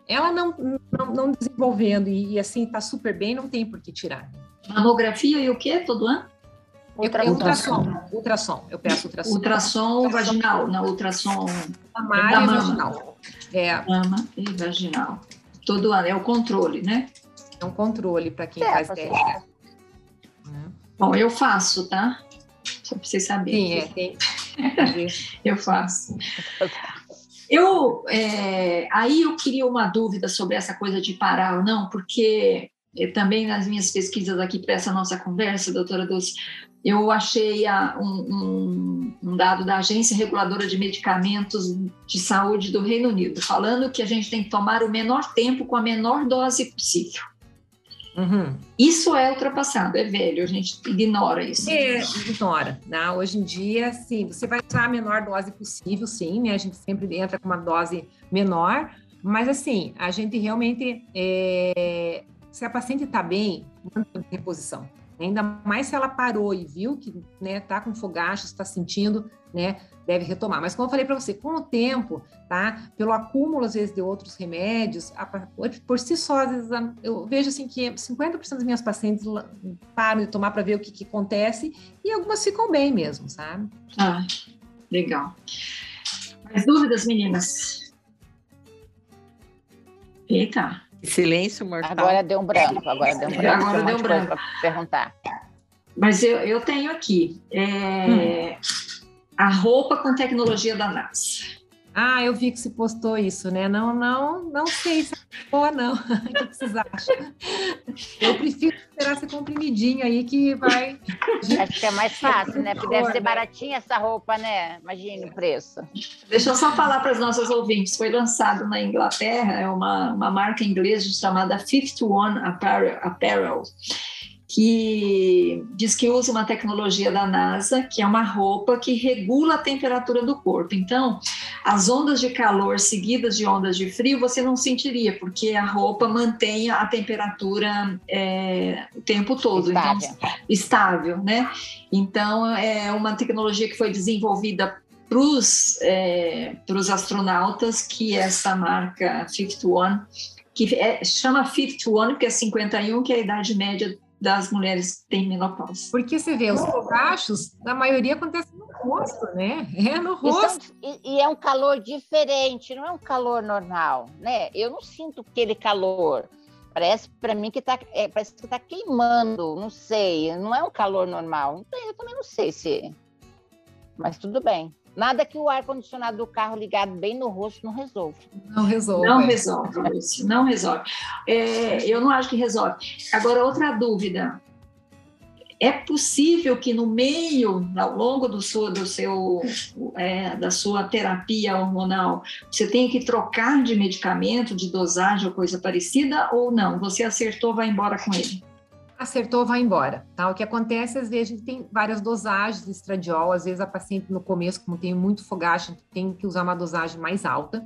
Ela não, não, não desenvolvendo e, e assim está super bem, não tem por que tirar. Mamografia e o que todo ano? Ultrassom. ultrassom. Ultrassom. Eu peço ultrassom. Ultrassom, ultrassom vaginal, não, ultrassom mamária e vaginal. É. Mama e vaginal. Todo ano, é o controle, né? É um controle para quem é, faz TRH. Bom, eu faço, tá? Só para vocês saberem. Sim, é, tem. [laughs] eu faço. Eu, é, aí eu queria uma dúvida sobre essa coisa de parar ou não, porque também nas minhas pesquisas aqui para essa nossa conversa, doutora Dulce, eu achei a, um, um, um, dado da Agência Reguladora de Medicamentos de Saúde do Reino Unido, falando que a gente tem que tomar o menor tempo com a menor dose possível. Uhum. Isso é ultrapassado, é velho, a gente ignora isso. É, ignora. Né? Hoje em dia, sim, você vai usar a menor dose possível, sim, né? A gente sempre entra com uma dose menor, mas assim, a gente realmente, é... se a paciente está bem, mantém reposição. Ainda mais se ela parou e viu que né, tá com fogacho, está sentindo, né, deve retomar. Mas como eu falei para você, com o tempo, tá, pelo acúmulo às vezes de outros remédios, por si só, às vezes eu vejo assim que 50% das minhas pacientes param de tomar para ver o que, que acontece e algumas ficam bem mesmo, sabe? Ah, legal. Mais dúvidas, meninas? Eita. Silêncio mortal. Agora deu um branco, agora deu um [laughs] branco. Agora deu um branco. perguntar. Mas eu, eu tenho aqui é, hum. a roupa com tecnologia da NASA. Ah, eu vi que se postou isso, né? Não, não, não sei se é boa, não. [laughs] o que vocês acham? Eu prefiro esperar ser comprimidinho aí que vai. Acho que é mais fácil, né? Porque deve ser baratinha essa roupa, né? Imagine o preço. Deixa eu só falar para os nossos ouvintes. Foi lançado na Inglaterra, é uma, uma marca inglesa chamada Fifth One Apparel. Apparel que diz que usa uma tecnologia da NASA, que é uma roupa que regula a temperatura do corpo. Então, as ondas de calor seguidas de ondas de frio você não sentiria, porque a roupa mantém a temperatura é, o tempo todo, então, estável. Então, estável, né? Então, é uma tecnologia que foi desenvolvida para os é, astronautas, que essa marca Fifth One, que é, chama Fifth One porque é 51, que é a idade média das mulheres que têm menopausa. Porque você vê, os fogachos, na maioria acontece no rosto, né? É no rosto. E, e, é um calor diferente, não é um calor normal, né? Eu não sinto aquele calor. Parece para mim que tá, é, parece que tá queimando, não sei, não é um calor normal. Então eu também não sei se. Mas tudo bem. Nada que o ar-condicionado do carro ligado bem no rosto não resolva. Não resolve. Não resolve, Lúcio, não resolve. É, eu não acho que resolve. Agora, outra dúvida. É possível que no meio, ao longo do seu, do seu é, da sua terapia hormonal, você tenha que trocar de medicamento, de dosagem ou coisa parecida, ou não? Você acertou, vai embora com ele? Acertou, vai embora, tá? O que acontece, às vezes, a gente tem várias dosagens de estradiol, às vezes a paciente no começo, como tem muito fogacho, tem que usar uma dosagem mais alta,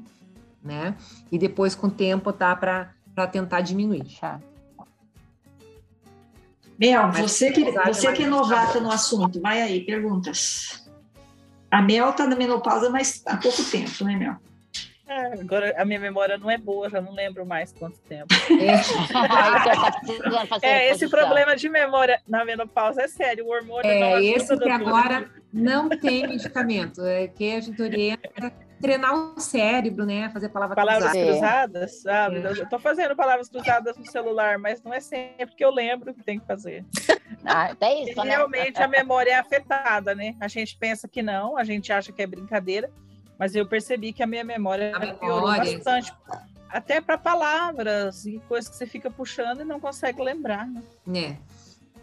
né? E depois, com o tempo, tá? Para tentar diminuir. Mel, você que, você que é novata no assunto, vai aí, perguntas. A Mel tá na menopausa, mas há pouco tempo, né, Mel? É, agora a minha memória não é boa, já não lembro mais quanto tempo. [laughs] É, é esse problema de memória na menopausa é sério, o hormônio é, não esse que agora não tem medicamento, é que a gente orienta treinar o cérebro, né? Fazer palavras, palavras cruzadas. sabe? É. Eu tô fazendo palavras cruzadas no celular, mas não é sempre que eu lembro que tem que fazer. Ah, até isso, e, né? Realmente a memória é afetada, né? A gente pensa que não, a gente acha que é brincadeira, mas eu percebi que a minha memória, a memória piorou bastante. até para palavras e coisas que você fica puxando e não consegue lembrar. Né?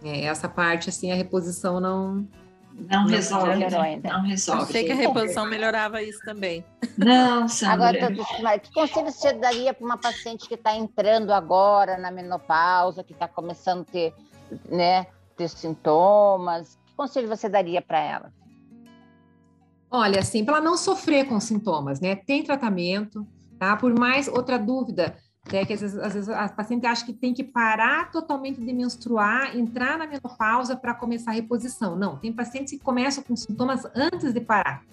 É. é. Essa parte, assim, a reposição não. Não, não resolve. Não resolve. Achei que a reposição melhorava isso também. Não, Sandra. Agora, que conselho você daria para uma paciente que está entrando agora na menopausa, que está começando a ter, né, ter sintomas? Que conselho você daria para ela? Olha, assim, para ela não sofrer com sintomas, né? Tem tratamento, tá? Por mais outra dúvida, né, que às vezes, às vezes a paciente acha que tem que parar totalmente de menstruar, entrar na menopausa para começar a reposição. Não, tem pacientes que começam com sintomas antes de parar,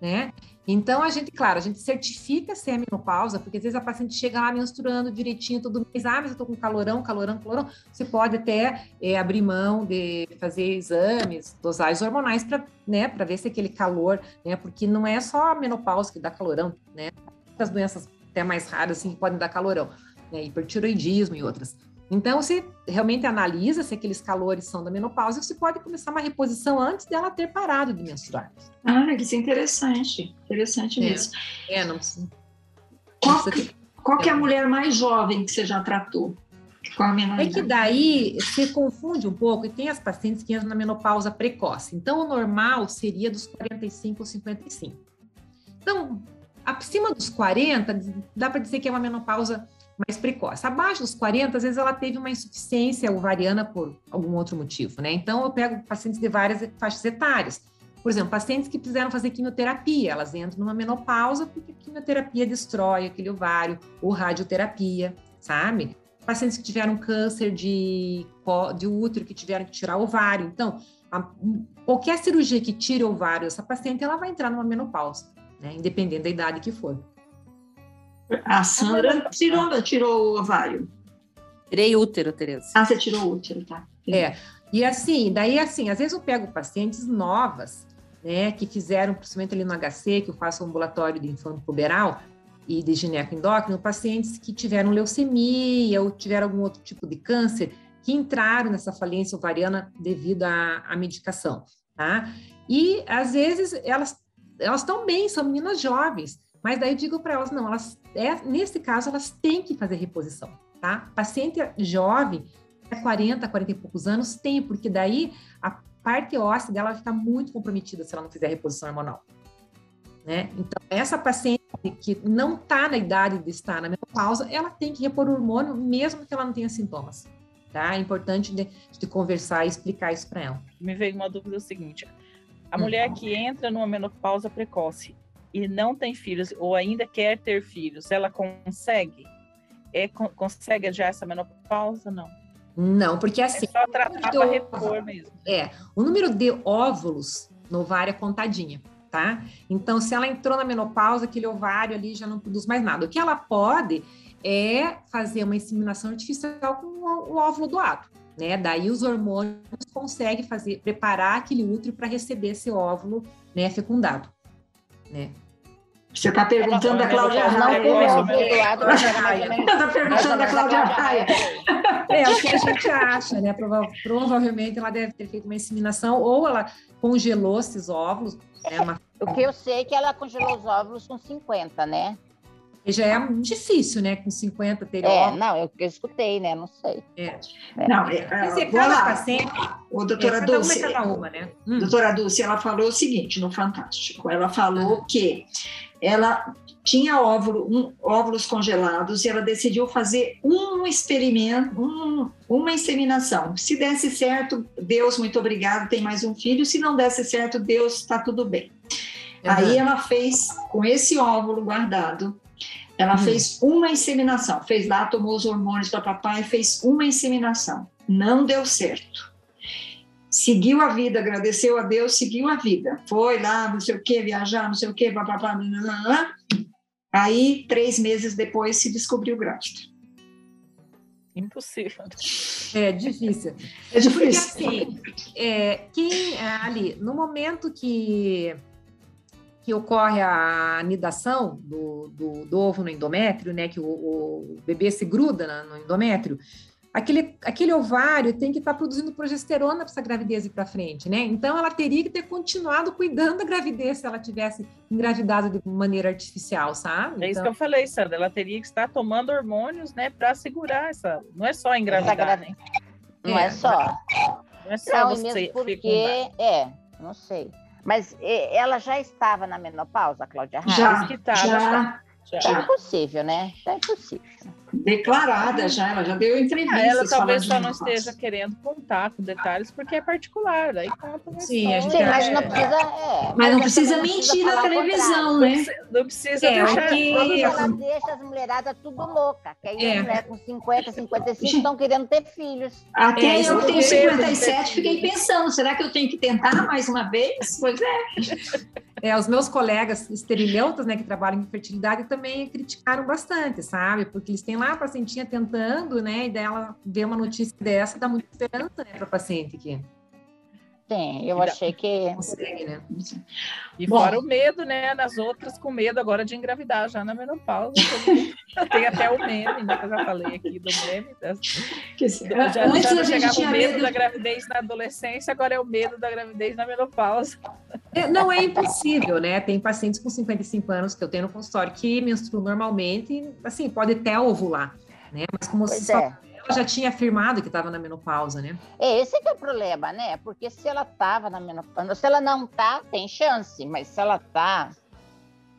né? Então, a gente, claro, a gente certifica se é menopausa, porque às vezes a paciente chega lá menstruando direitinho todo mês, ah, mas eu tô com calorão, calorão, calorão. Você pode até é, abrir mão de fazer exames, dosagens hormonais para né, ver se aquele calor, né, porque não é só a menopausa que dá calorão, né? As doenças até mais raras, assim, que podem dar calorão, né, hipertiroidismo e outras. Então, você realmente analisa se aqueles calores são da menopausa, você pode começar uma reposição antes dela ter parado de menstruar. Ah, isso é interessante. Interessante é. mesmo. É, não precisa. Qual, que, qual que é a mulher mais jovem que você já tratou? É que daí se confunde um pouco e tem as pacientes que entram na menopausa precoce. Então, o normal seria dos 45 ou 55. Então, acima dos 40, dá para dizer que é uma menopausa mais precoce. Abaixo dos 40, às vezes ela teve uma insuficiência ovariana por algum outro motivo, né? Então, eu pego pacientes de várias faixas etárias. Por exemplo, pacientes que precisaram fazer quimioterapia, elas entram numa menopausa porque a quimioterapia destrói aquele ovário, ou radioterapia, sabe? Pacientes que tiveram câncer de, de útero, que tiveram que tirar ovário. Então, a, qualquer cirurgia que tire ovário, essa paciente ela vai entrar numa menopausa, né? independente da idade que for. A Sandra tirou, tirou o ovário. Tirei útero, Tereza. Ah, você tirou o útero, tá. É. E assim, daí assim, às vezes eu pego pacientes novas, né, que fizeram, principalmente ali no HC, que eu faço ambulatório de infanto puberal e de gineco-endócrino, pacientes que tiveram leucemia ou tiveram algum outro tipo de câncer, que entraram nessa falência ovariana devido à, à medicação, tá? E às vezes elas elas estão bem, são meninas jovens, mas daí eu digo para elas, não, elas, é, nesse caso, elas têm que fazer reposição, tá? Paciente jovem, 40, 40 e poucos anos, tem, porque daí a parte óssea dela vai ficar muito comprometida se ela não fizer reposição hormonal. Né? Então, essa paciente que não está na idade de estar na menopausa, ela tem que repor o hormônio, mesmo que ela não tenha sintomas. Tá? É importante de, de conversar e explicar isso para ela. Me veio uma dúvida seguinte: a hum. mulher que entra numa menopausa precoce, e não tem filhos ou ainda quer ter filhos, ela consegue? É, consegue já essa menopausa? Não. Não, porque assim. É só tratar para repor mesmo. É, o número de óvulos no ovário é contadinha, tá? Então, se ela entrou na menopausa, aquele ovário ali já não produz mais nada. O que ela pode é fazer uma inseminação artificial com o óvulo doado, né? Daí os hormônios conseguem fazer, preparar aquele útero para receber esse óvulo, né, fecundado, né? Você está perguntando da Cláudia Raia. Está perguntando da Cláudia Raia. É o que a gente acha, né? Prova provavelmente ela deve ter feito uma inseminação ou ela congelou esses óvulos. Né? Uma... O que eu sei é que ela congelou os óvulos com 50, né? E já é difícil, né? Com 50 ter é, óvulos. Não, eu, eu escutei, né? Não sei. É. é. Não, é, Quer dizer, cada paciente. O doutora é, Dulce, uma, uma, né? Hum. Doutora Dulce, ela falou o seguinte no Fantástico. Ela falou que ela tinha óvulo, um, óvulos congelados e ela decidiu fazer um experimento, um, uma inseminação. Se desse certo, Deus, muito obrigado, tem mais um filho. Se não desse certo, Deus, está tudo bem. Uhum. Aí ela fez, com esse óvulo guardado, ela uhum. fez uma inseminação. Fez lá, tomou os hormônios para papai, fez uma inseminação. Não deu certo seguiu a vida, agradeceu a Deus, seguiu a vida. Foi lá, não sei o que, viajar, não sei o que, papapá, aí três meses depois se descobriu grávida. Impossível. É difícil. É difícil. Porque, assim, é, quem é, ali, no momento que, que ocorre a anidação do, do, do ovo no endométrio, né, que o, o bebê se gruda no endométrio, aquele, aquele ovário tem que estar tá produzindo progesterona para essa gravidez ir para frente, né? Então ela teria que ter continuado cuidando da gravidez se ela tivesse engravidado de maneira artificial, sabe? É isso que eu falei, Sandra. Ela teria que estar tomando hormônios, né, para segurar essa. Não é só engravidar, né? Não é, é só. Não é só não, você porque é, não sei. Mas ela já estava na menopausa, Cláudia? Já, que tava, já, já. É impossível, né? É impossível declarada já, ela já deu entrevista. ela talvez só não esteja querendo contar com detalhes porque é particular, daí conta Sim, a gente Sim, mas não precisa. É, mas não precisa mentir na televisão, né? Não precisa é, deixar. Que... Ela deixa as mulheradas tudo louca, que aí é. mulher com 50, 55 estão querendo ter filhos. Até é, eu que tenho 57 fiquei pensando, será que eu tenho que tentar mais uma vez? Pois é. É, os meus colegas esterileutas, né, que trabalham em fertilidade, também criticaram bastante, sabe? Porque eles têm lá a pacientinha tentando, né, e dela ver uma notícia dessa dá muita esperança, né, para a paciente aqui. Sim, eu achei que. Consegue, né? E Bom, fora o medo, né? Nas outras, com medo agora de engravidar já na menopausa. [laughs] Tem até o meme, né? Que eu já falei aqui do meme. Das... Que, já, já, antes já chegava o medo, medo da gravidez na adolescência, agora é o medo da gravidez na menopausa. É, não é impossível, né? Tem pacientes com 55 anos que eu tenho no consultório que menstruam normalmente, assim, pode até ovular, né? Mas como pois só é ela já tinha afirmado que estava na menopausa, né? É, esse que é o problema, né? Porque se ela estava na menopausa, se ela não tá, tem chance, mas se ela tá,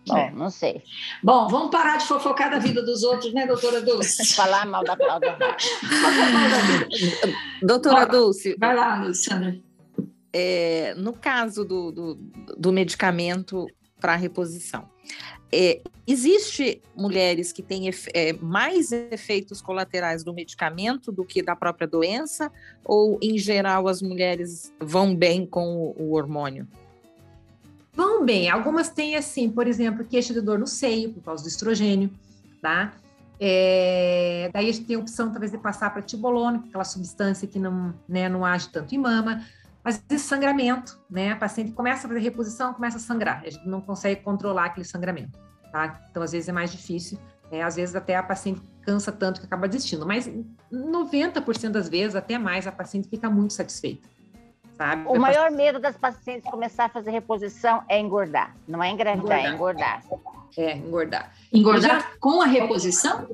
Bom, é. não sei. Bom, vamos parar de fofocar da vida dos outros, né, doutora Dulce? [laughs] Falar mal da Cláudia. doutora Dulce. Vai lá, Luciana. É, no caso do, do, do medicamento para reposição, é, existe mulheres que têm é, mais efeitos colaterais do medicamento do que da própria doença? Ou, em geral, as mulheres vão bem com o, o hormônio? Vão bem. Algumas têm, assim, por exemplo, queixa de dor no seio, por causa do estrogênio, tá? É, daí a gente tem a opção, talvez, de passar para tibolona, aquela substância que não, né, não age tanto em mama. Às vezes, sangramento, né? A paciente começa a fazer reposição, começa a sangrar. A gente não consegue controlar aquele sangramento, tá? Então, às vezes, é mais difícil. Né? Às vezes, até a paciente cansa tanto que acaba desistindo. Mas 90% das vezes, até mais, a paciente fica muito satisfeita. Sabe? O maior medo das pacientes começar a fazer reposição é engordar. Não é engravidar, é engordar. É, engordar. Engordar já... com a reposição?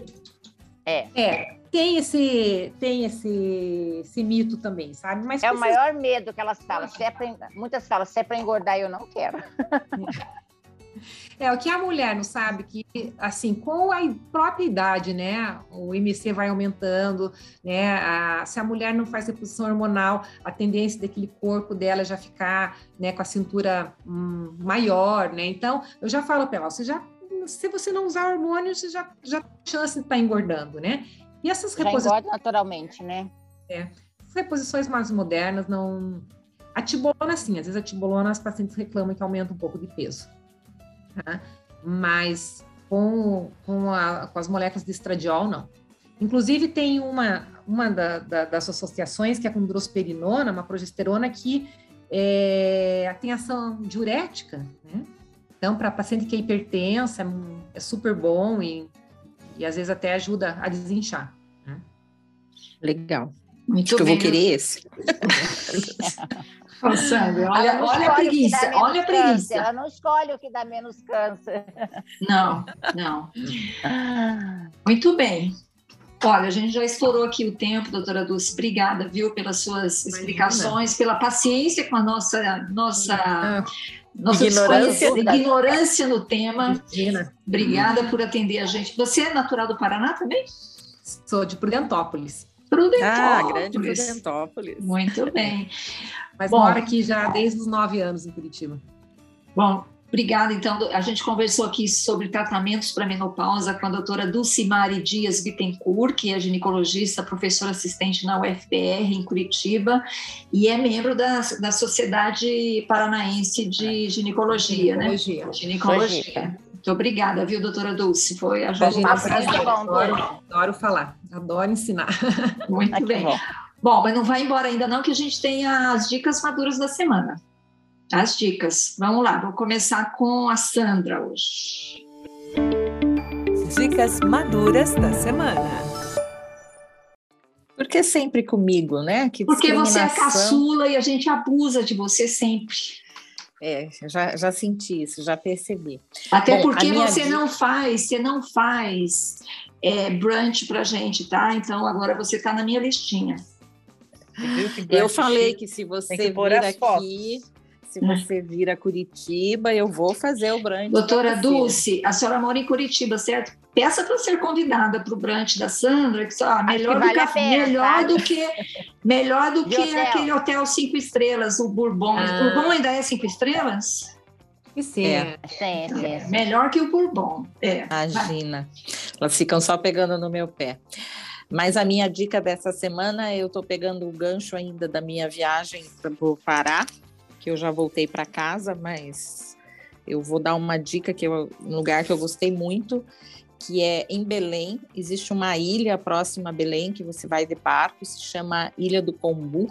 É. É tem esse tem esse, esse mito também, sabe? Mas é o maior medo que elas falam. Se é pra, muitas falam, se é para engordar, eu não quero. É, o que a mulher não sabe que, assim, com a própria idade, né, o IMC vai aumentando, né, a, se a mulher não faz reposição hormonal, a tendência daquele corpo dela já ficar, né, com a cintura hum, maior, né, então, eu já falo para ela, você já, se você não usar hormônio, você já, já tem chance de estar tá engordando, né, e essas reposições. naturalmente, né? É. Essas reposições mais modernas não. A tibolona, sim, às vezes a tibolona as pacientes reclamam que aumenta um pouco de peso. Tá? Mas com, com, a, com as moléculas de estradiol, não. Inclusive, tem uma, uma da, da, das associações que é com drosperinona, uma progesterona que é, tem ação diurética, né? Então, para paciente que é hipertensa, é, é super bom e e às vezes até ajuda a desinchar. Né? Legal. Muito Acho que eu vou querer esse. Sandra, olha, olha a preguiça, olha a preguiça. Ela não escolhe o que dá menos câncer. Não, não. Muito bem. Olha, a gente já estourou aqui o tempo, doutora Dulce. Obrigada, viu, pelas suas explicações, pela paciência com a nossa, nossa nossa ignorância, ignorância no tema. Imagina. Obrigada por atender a gente. Você é natural do Paraná também? Sou de Prudentópolis. Prudentópolis. Ah, grande Prudentópolis. Muito bem. Mas Bom, moro aqui já desde os nove anos em Curitiba. Bom, Obrigada. Então, a gente conversou aqui sobre tratamentos para menopausa com a doutora Dulcimari Dias Bittencourt, que é ginecologista, professora assistente na UFPR em Curitiba e é membro da, da Sociedade Paranaense de Ginecologia? Ginecologia. né? Ginecologia. Muito obrigada, viu, doutora Dulce? Foi a gente adoro, adoro falar, adoro ensinar. Muito bem. Bom. bom, mas não vai embora ainda não, que a gente tem as dicas maduras da semana as dicas. Vamos lá, vou começar com a Sandra hoje. Dicas maduras da semana. Porque sempre comigo, né? Que Porque você é caçula e a gente abusa de você sempre. É, já, já senti isso, já percebi. Até Bom, porque você dica... não faz, você não faz é, brunch pra gente, tá? Então agora você tá na minha listinha. Eu falei que se você vir aqui, fotos se você vir a Curitiba, eu vou fazer o brunch. Doutora Dulce, a senhora mora em Curitiba, certo? Peça para ser convidada para o brunch da Sandra, que só, melhor, que vale do, que, pena, melhor tá? do que melhor do que hotel. aquele hotel cinco estrelas, o Bourbon. Ah. O Bourbon ainda é cinco estrelas? Sim. É. Sim, é. Melhor que o Bourbon. É. Imagina. Elas ficam só pegando no meu pé. Mas a minha dica dessa semana, eu estou pegando o gancho ainda da minha viagem para o Pará, que eu já voltei para casa, mas eu vou dar uma dica que eu, um lugar que eu gostei muito, que é em Belém. Existe uma ilha próxima a Belém que você vai de barco, se chama Ilha do Combu.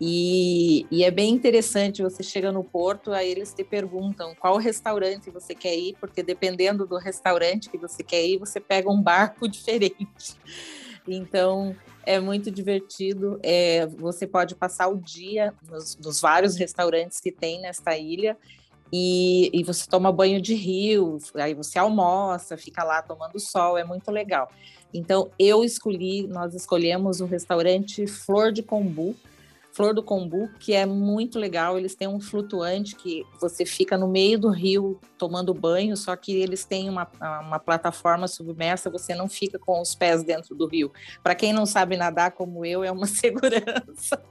E, e, é bem interessante, você chega no porto, aí eles te perguntam qual restaurante você quer ir, porque dependendo do restaurante que você quer ir, você pega um barco [laughs] diferente. Então, é muito divertido. É, você pode passar o dia nos, nos, vários restaurantes que tem nesta ilha e, e, você toma banho de rio, aí você almoça, fica lá tomando sol, é muito legal. Então, eu escolhi, nós escolhemos o restaurante Flor de Combu, Flor do Combu, que é muito legal. Eles têm um flutuante que você fica no meio do rio tomando banho, só que eles têm uma, uma plataforma submersa, você não fica com os pés dentro do rio. Para quem não sabe nadar como eu, é uma [laughs] segurança.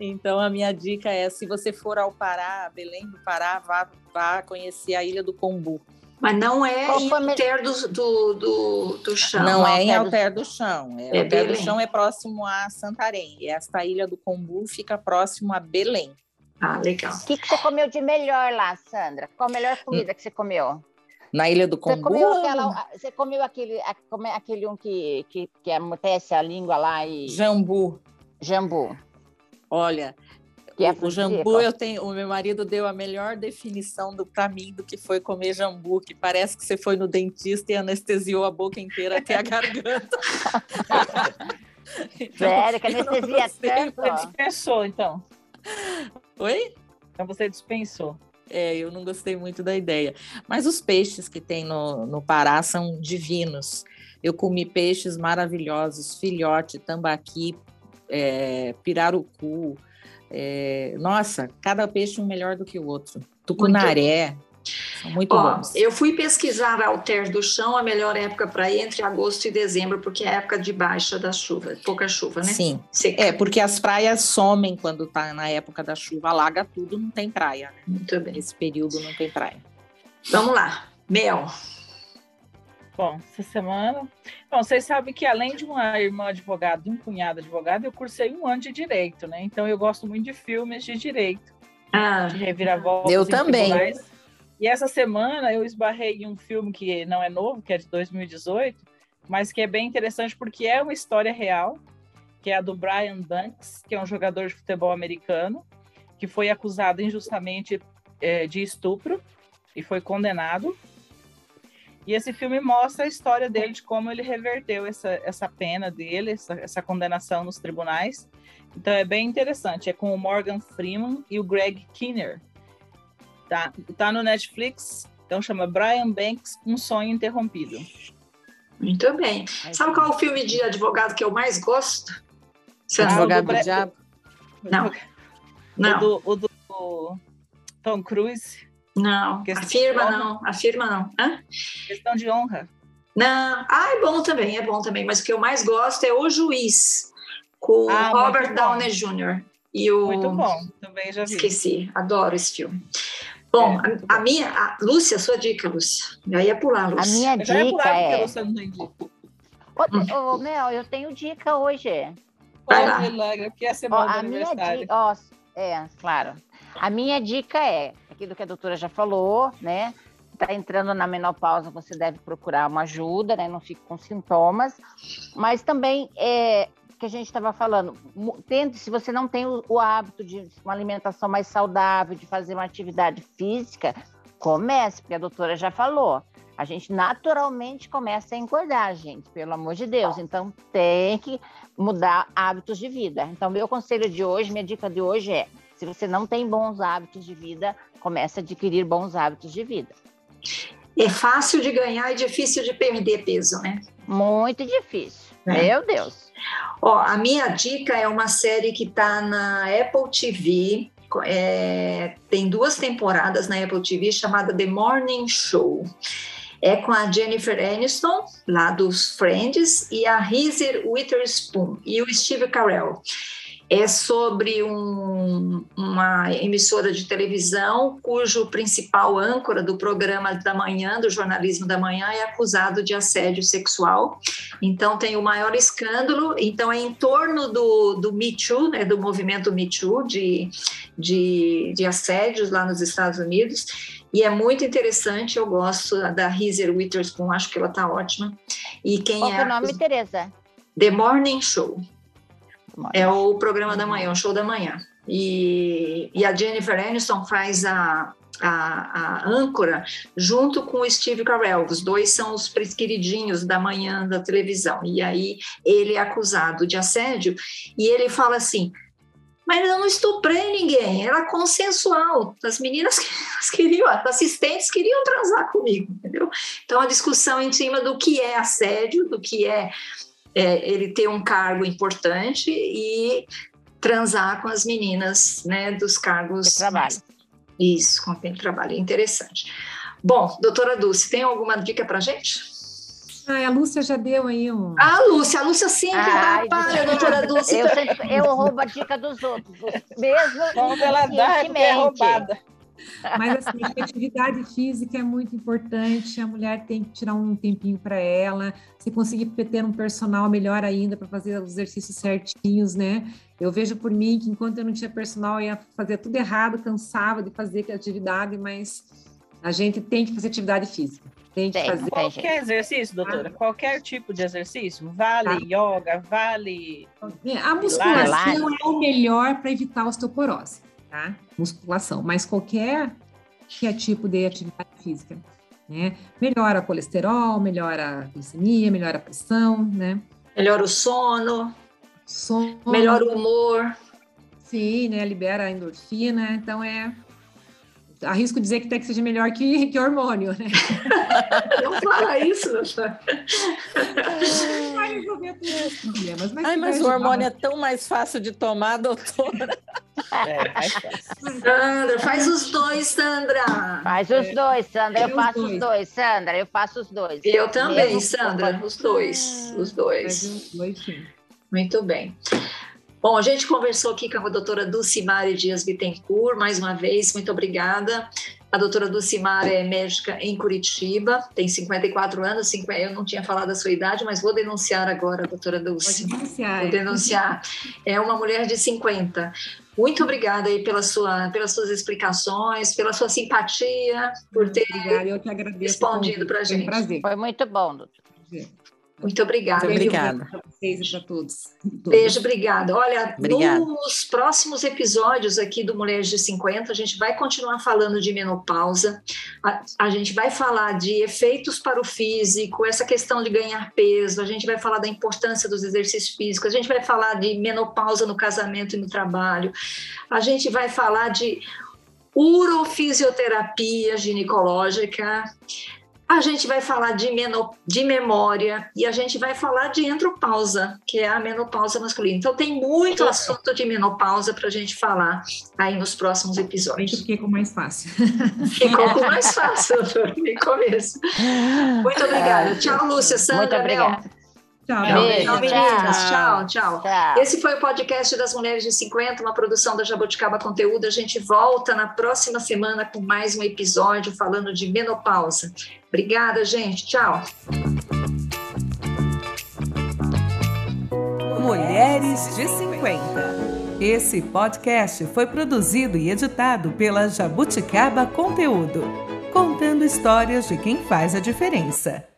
então, a minha dica é: se você for ao Pará, Belém do Pará, vá, vá conhecer a Ilha do Combu. Mas não é em Alter do, do, do, do Chão. Não é em Alter do Chão. É, é Alter do Chão é próximo a Santarém. E esta ilha do Combu fica próximo a Belém. Ah, legal. O que, que você comeu de melhor lá, Sandra? Qual a melhor comida que você comeu? Na Ilha do Combu? Você comeu, aquela, você comeu aquele, aquele um que, que, que amortece a língua lá e... Jambu. Jambu. Olha, é o, jambu, eu tenho, o meu marido deu a melhor definição do para mim do que foi comer jambu, que parece que você foi no dentista e anestesiou a boca inteira até a [laughs] garganta. então, [laughs] Sério, que anestesia tanto. Você dispensou, então. Oi? Então você dispensou. É, eu não gostei muito da ideia. Mas os peixes que tem no, no Pará são divinos. Eu comi peixes maravilhosos, filhote, tambaqui, é, pirarucu, é, nossa, cada peixe um melhor do que o outro. Tucunaré, muito... são muito Ó, bons. Eu fui pesquisar Alter do Chão, a melhor época para ir entre agosto e dezembro, porque é a época de baixa da chuva, pouca chuva, né? Sim, Seca. é porque as praias somem quando está na época da chuva, alaga tudo, não tem praia. Né? Muito bem. Nesse período não tem praia. Vamos lá, Mel. Bom, essa semana. Bom, vocês sabem que além de uma irmã advogada e um cunhado advogado, eu cursei um ano de direito, né? Então eu gosto muito de filmes de direito. Ah, de reviravoltas. Eu também. Tribunais. E essa semana eu esbarrei em um filme que não é novo, que é de 2018, mas que é bem interessante porque é uma história real, que é a do Brian Banks, que é um jogador de futebol americano, que foi acusado injustamente é, de estupro e foi condenado e esse filme mostra a história dele, de como ele reverteu essa, essa pena dele, essa, essa condenação nos tribunais. Então é bem interessante. É com o Morgan Freeman e o Greg Kinnear. Tá, tá no Netflix, então chama Brian Banks, Um Sonho Interrompido. Muito bem. Sabe qual é o filme de advogado que eu mais gosto? Você ah, advogado do Diabo? Não. Não. O do, o do Tom Cruise. Não, afirma não, afirma não. Hã? Questão de honra. Não, ah, é bom também, é bom também, mas o que eu mais gosto é O Juiz, com ah, Robert Downey Jr. E o... Muito bom, também já vi. Esqueci, adoro esse filme. Bom, é, a, a, minha, a, Lúcia, sua dica, Lúcia. Já ia pular, Lúcia. A minha eu dica pular, é... Você não tem dica. Ô, ô, Mel, eu tenho dica hoje. Vai lá. Milagre, porque é a semana ó, a minha dica, ó, é, claro. A minha dica é aquilo que a doutora já falou, né? Está entrando na menopausa, você deve procurar uma ajuda, né? Não fique com sintomas. Mas também é que a gente estava falando, tente, se você não tem o, o hábito de uma alimentação mais saudável, de fazer uma atividade física, comece, porque a doutora já falou. A gente naturalmente começa a engordar, gente, pelo amor de Deus. Então tem que mudar hábitos de vida. Então, meu conselho de hoje, minha dica de hoje é: se você não tem bons hábitos de vida, comece a adquirir bons hábitos de vida. É fácil de ganhar e difícil de perder peso, né? Muito difícil. É. Meu Deus. Ó, a minha dica é uma série que está na Apple TV. É, tem duas temporadas na Apple TV chamada The Morning Show. É com a Jennifer Aniston, lá dos Friends, e a Reese Witherspoon e o Steve Carell é sobre um, uma emissora de televisão cujo principal âncora do programa da manhã, do jornalismo da manhã, é acusado de assédio sexual. Então tem o maior escândalo. Então é em torno do, do Me Too, né, do movimento Me Too de, de, de assédios lá nos Estados Unidos. E é muito interessante, eu gosto da Reese Witherspoon, acho que ela está ótima. E quem Qual é, é o nome, Tereza? The Morning Show. É o programa da manhã, o show da manhã. E, e a Jennifer Aniston faz a, a, a, âncora junto com o Steve Carell. Os dois são os queridinhos da manhã da televisão. E aí ele é acusado de assédio e ele fala assim: mas eu não estuprei ninguém, era consensual. As meninas [laughs] as queriam, as assistentes queriam transar comigo, entendeu? Então a discussão em cima do que é assédio, do que é é, ele ter um cargo importante e transar com as meninas né, dos cargos. De trabalho. Isso, com quem trabalha. Interessante. Bom, doutora Dulce, tem alguma dica para gente? Ah, a Lúcia já deu aí um. Ah, Lúcia, a Lúcia sempre Ai, dá para, doutora Dulce. Eu, sempre, eu roubo a dica dos outros, mesmo. Quando ela dá, é, é roubada. Mas assim, a atividade física é muito importante, a mulher tem que tirar um tempinho para ela, se conseguir ter um personal melhor ainda para fazer os exercícios certinhos, né? Eu vejo por mim que enquanto eu não tinha personal, eu ia fazer tudo errado, cansava de fazer atividade, mas a gente tem que fazer atividade física. Tem que tem, fazer. Qualquer exercício, doutora? Ah. Qualquer tipo de exercício? Vale ah. yoga, vale. A musculação é o melhor para evitar a osteoporose tá? Musculação, mas qualquer que é tipo de atividade física, né? Melhora o colesterol, melhora a glicemia, melhora a pressão, né? Melhora o sono, sono, melhora o humor. Sim, né? Libera a endorfina, então é arrisco dizer que tem que seja melhor que, [laughs] que hormônio, né? [laughs] Não fala isso, doutor. Vai resolver todos os problemas. Mas Ai, mas o hormônio é tão mais fácil de tomar, doutora. [laughs] É, mais fácil. Sandra, faz os dois, Sandra. Faz os dois, Sandra. Eu faço os dois, Sandra. Eu faço os dois. Eu também, Sandra. Os dois. Os dois. Os dois, sim. Muito bem. Bom, a gente conversou aqui com a doutora Dulcimare Dias Bittencourt, mais uma vez, muito obrigada. A doutora Dulcimar é médica em Curitiba, tem 54 anos, eu não tinha falado a sua idade, mas vou denunciar agora, doutora Dulce. Pode denunciar. Vou denunciar. É uma mulher de 50. Muito obrigada aí pela sua, pelas suas explicações, pela sua simpatia, por ter obrigada, eu que agradeço respondido para a gente. Foi um prazer. Foi muito bom, doutor. Muito obrigada. Muito obrigada. Para vocês e para todos. Beijo, obrigada. Olha, obrigada. nos próximos episódios aqui do Mulheres de 50, a gente vai continuar falando de menopausa, a, a, gente vai falar de efeitos para o físico, essa questão de ganhar peso, a gente vai falar da importância dos exercícios físicos, a gente vai falar de menopausa no casamento e no trabalho, a gente vai falar de urofisioterapia ginecológica, a gente vai falar de, meno, de memória e a gente vai falar de entropausa, que é a menopausa masculina. Então, tem muito assunto de menopausa para a gente falar aí nos próximos episódios. Com mais fácil. Ficou com mais fácil, no começo. Muito obrigada. Tchau, Lúcia, Sandra, Muito obrigada. Tchau, Beijo, tchau, meninas. Tchau, tchau, tchau. Esse foi o podcast das Mulheres de 50, uma produção da Jabuticaba Conteúdo. A gente volta na próxima semana com mais um episódio falando de menopausa. Obrigada, gente. Tchau. Mulheres de 50. Esse podcast foi produzido e editado pela Jabuticaba Conteúdo, contando histórias de quem faz a diferença.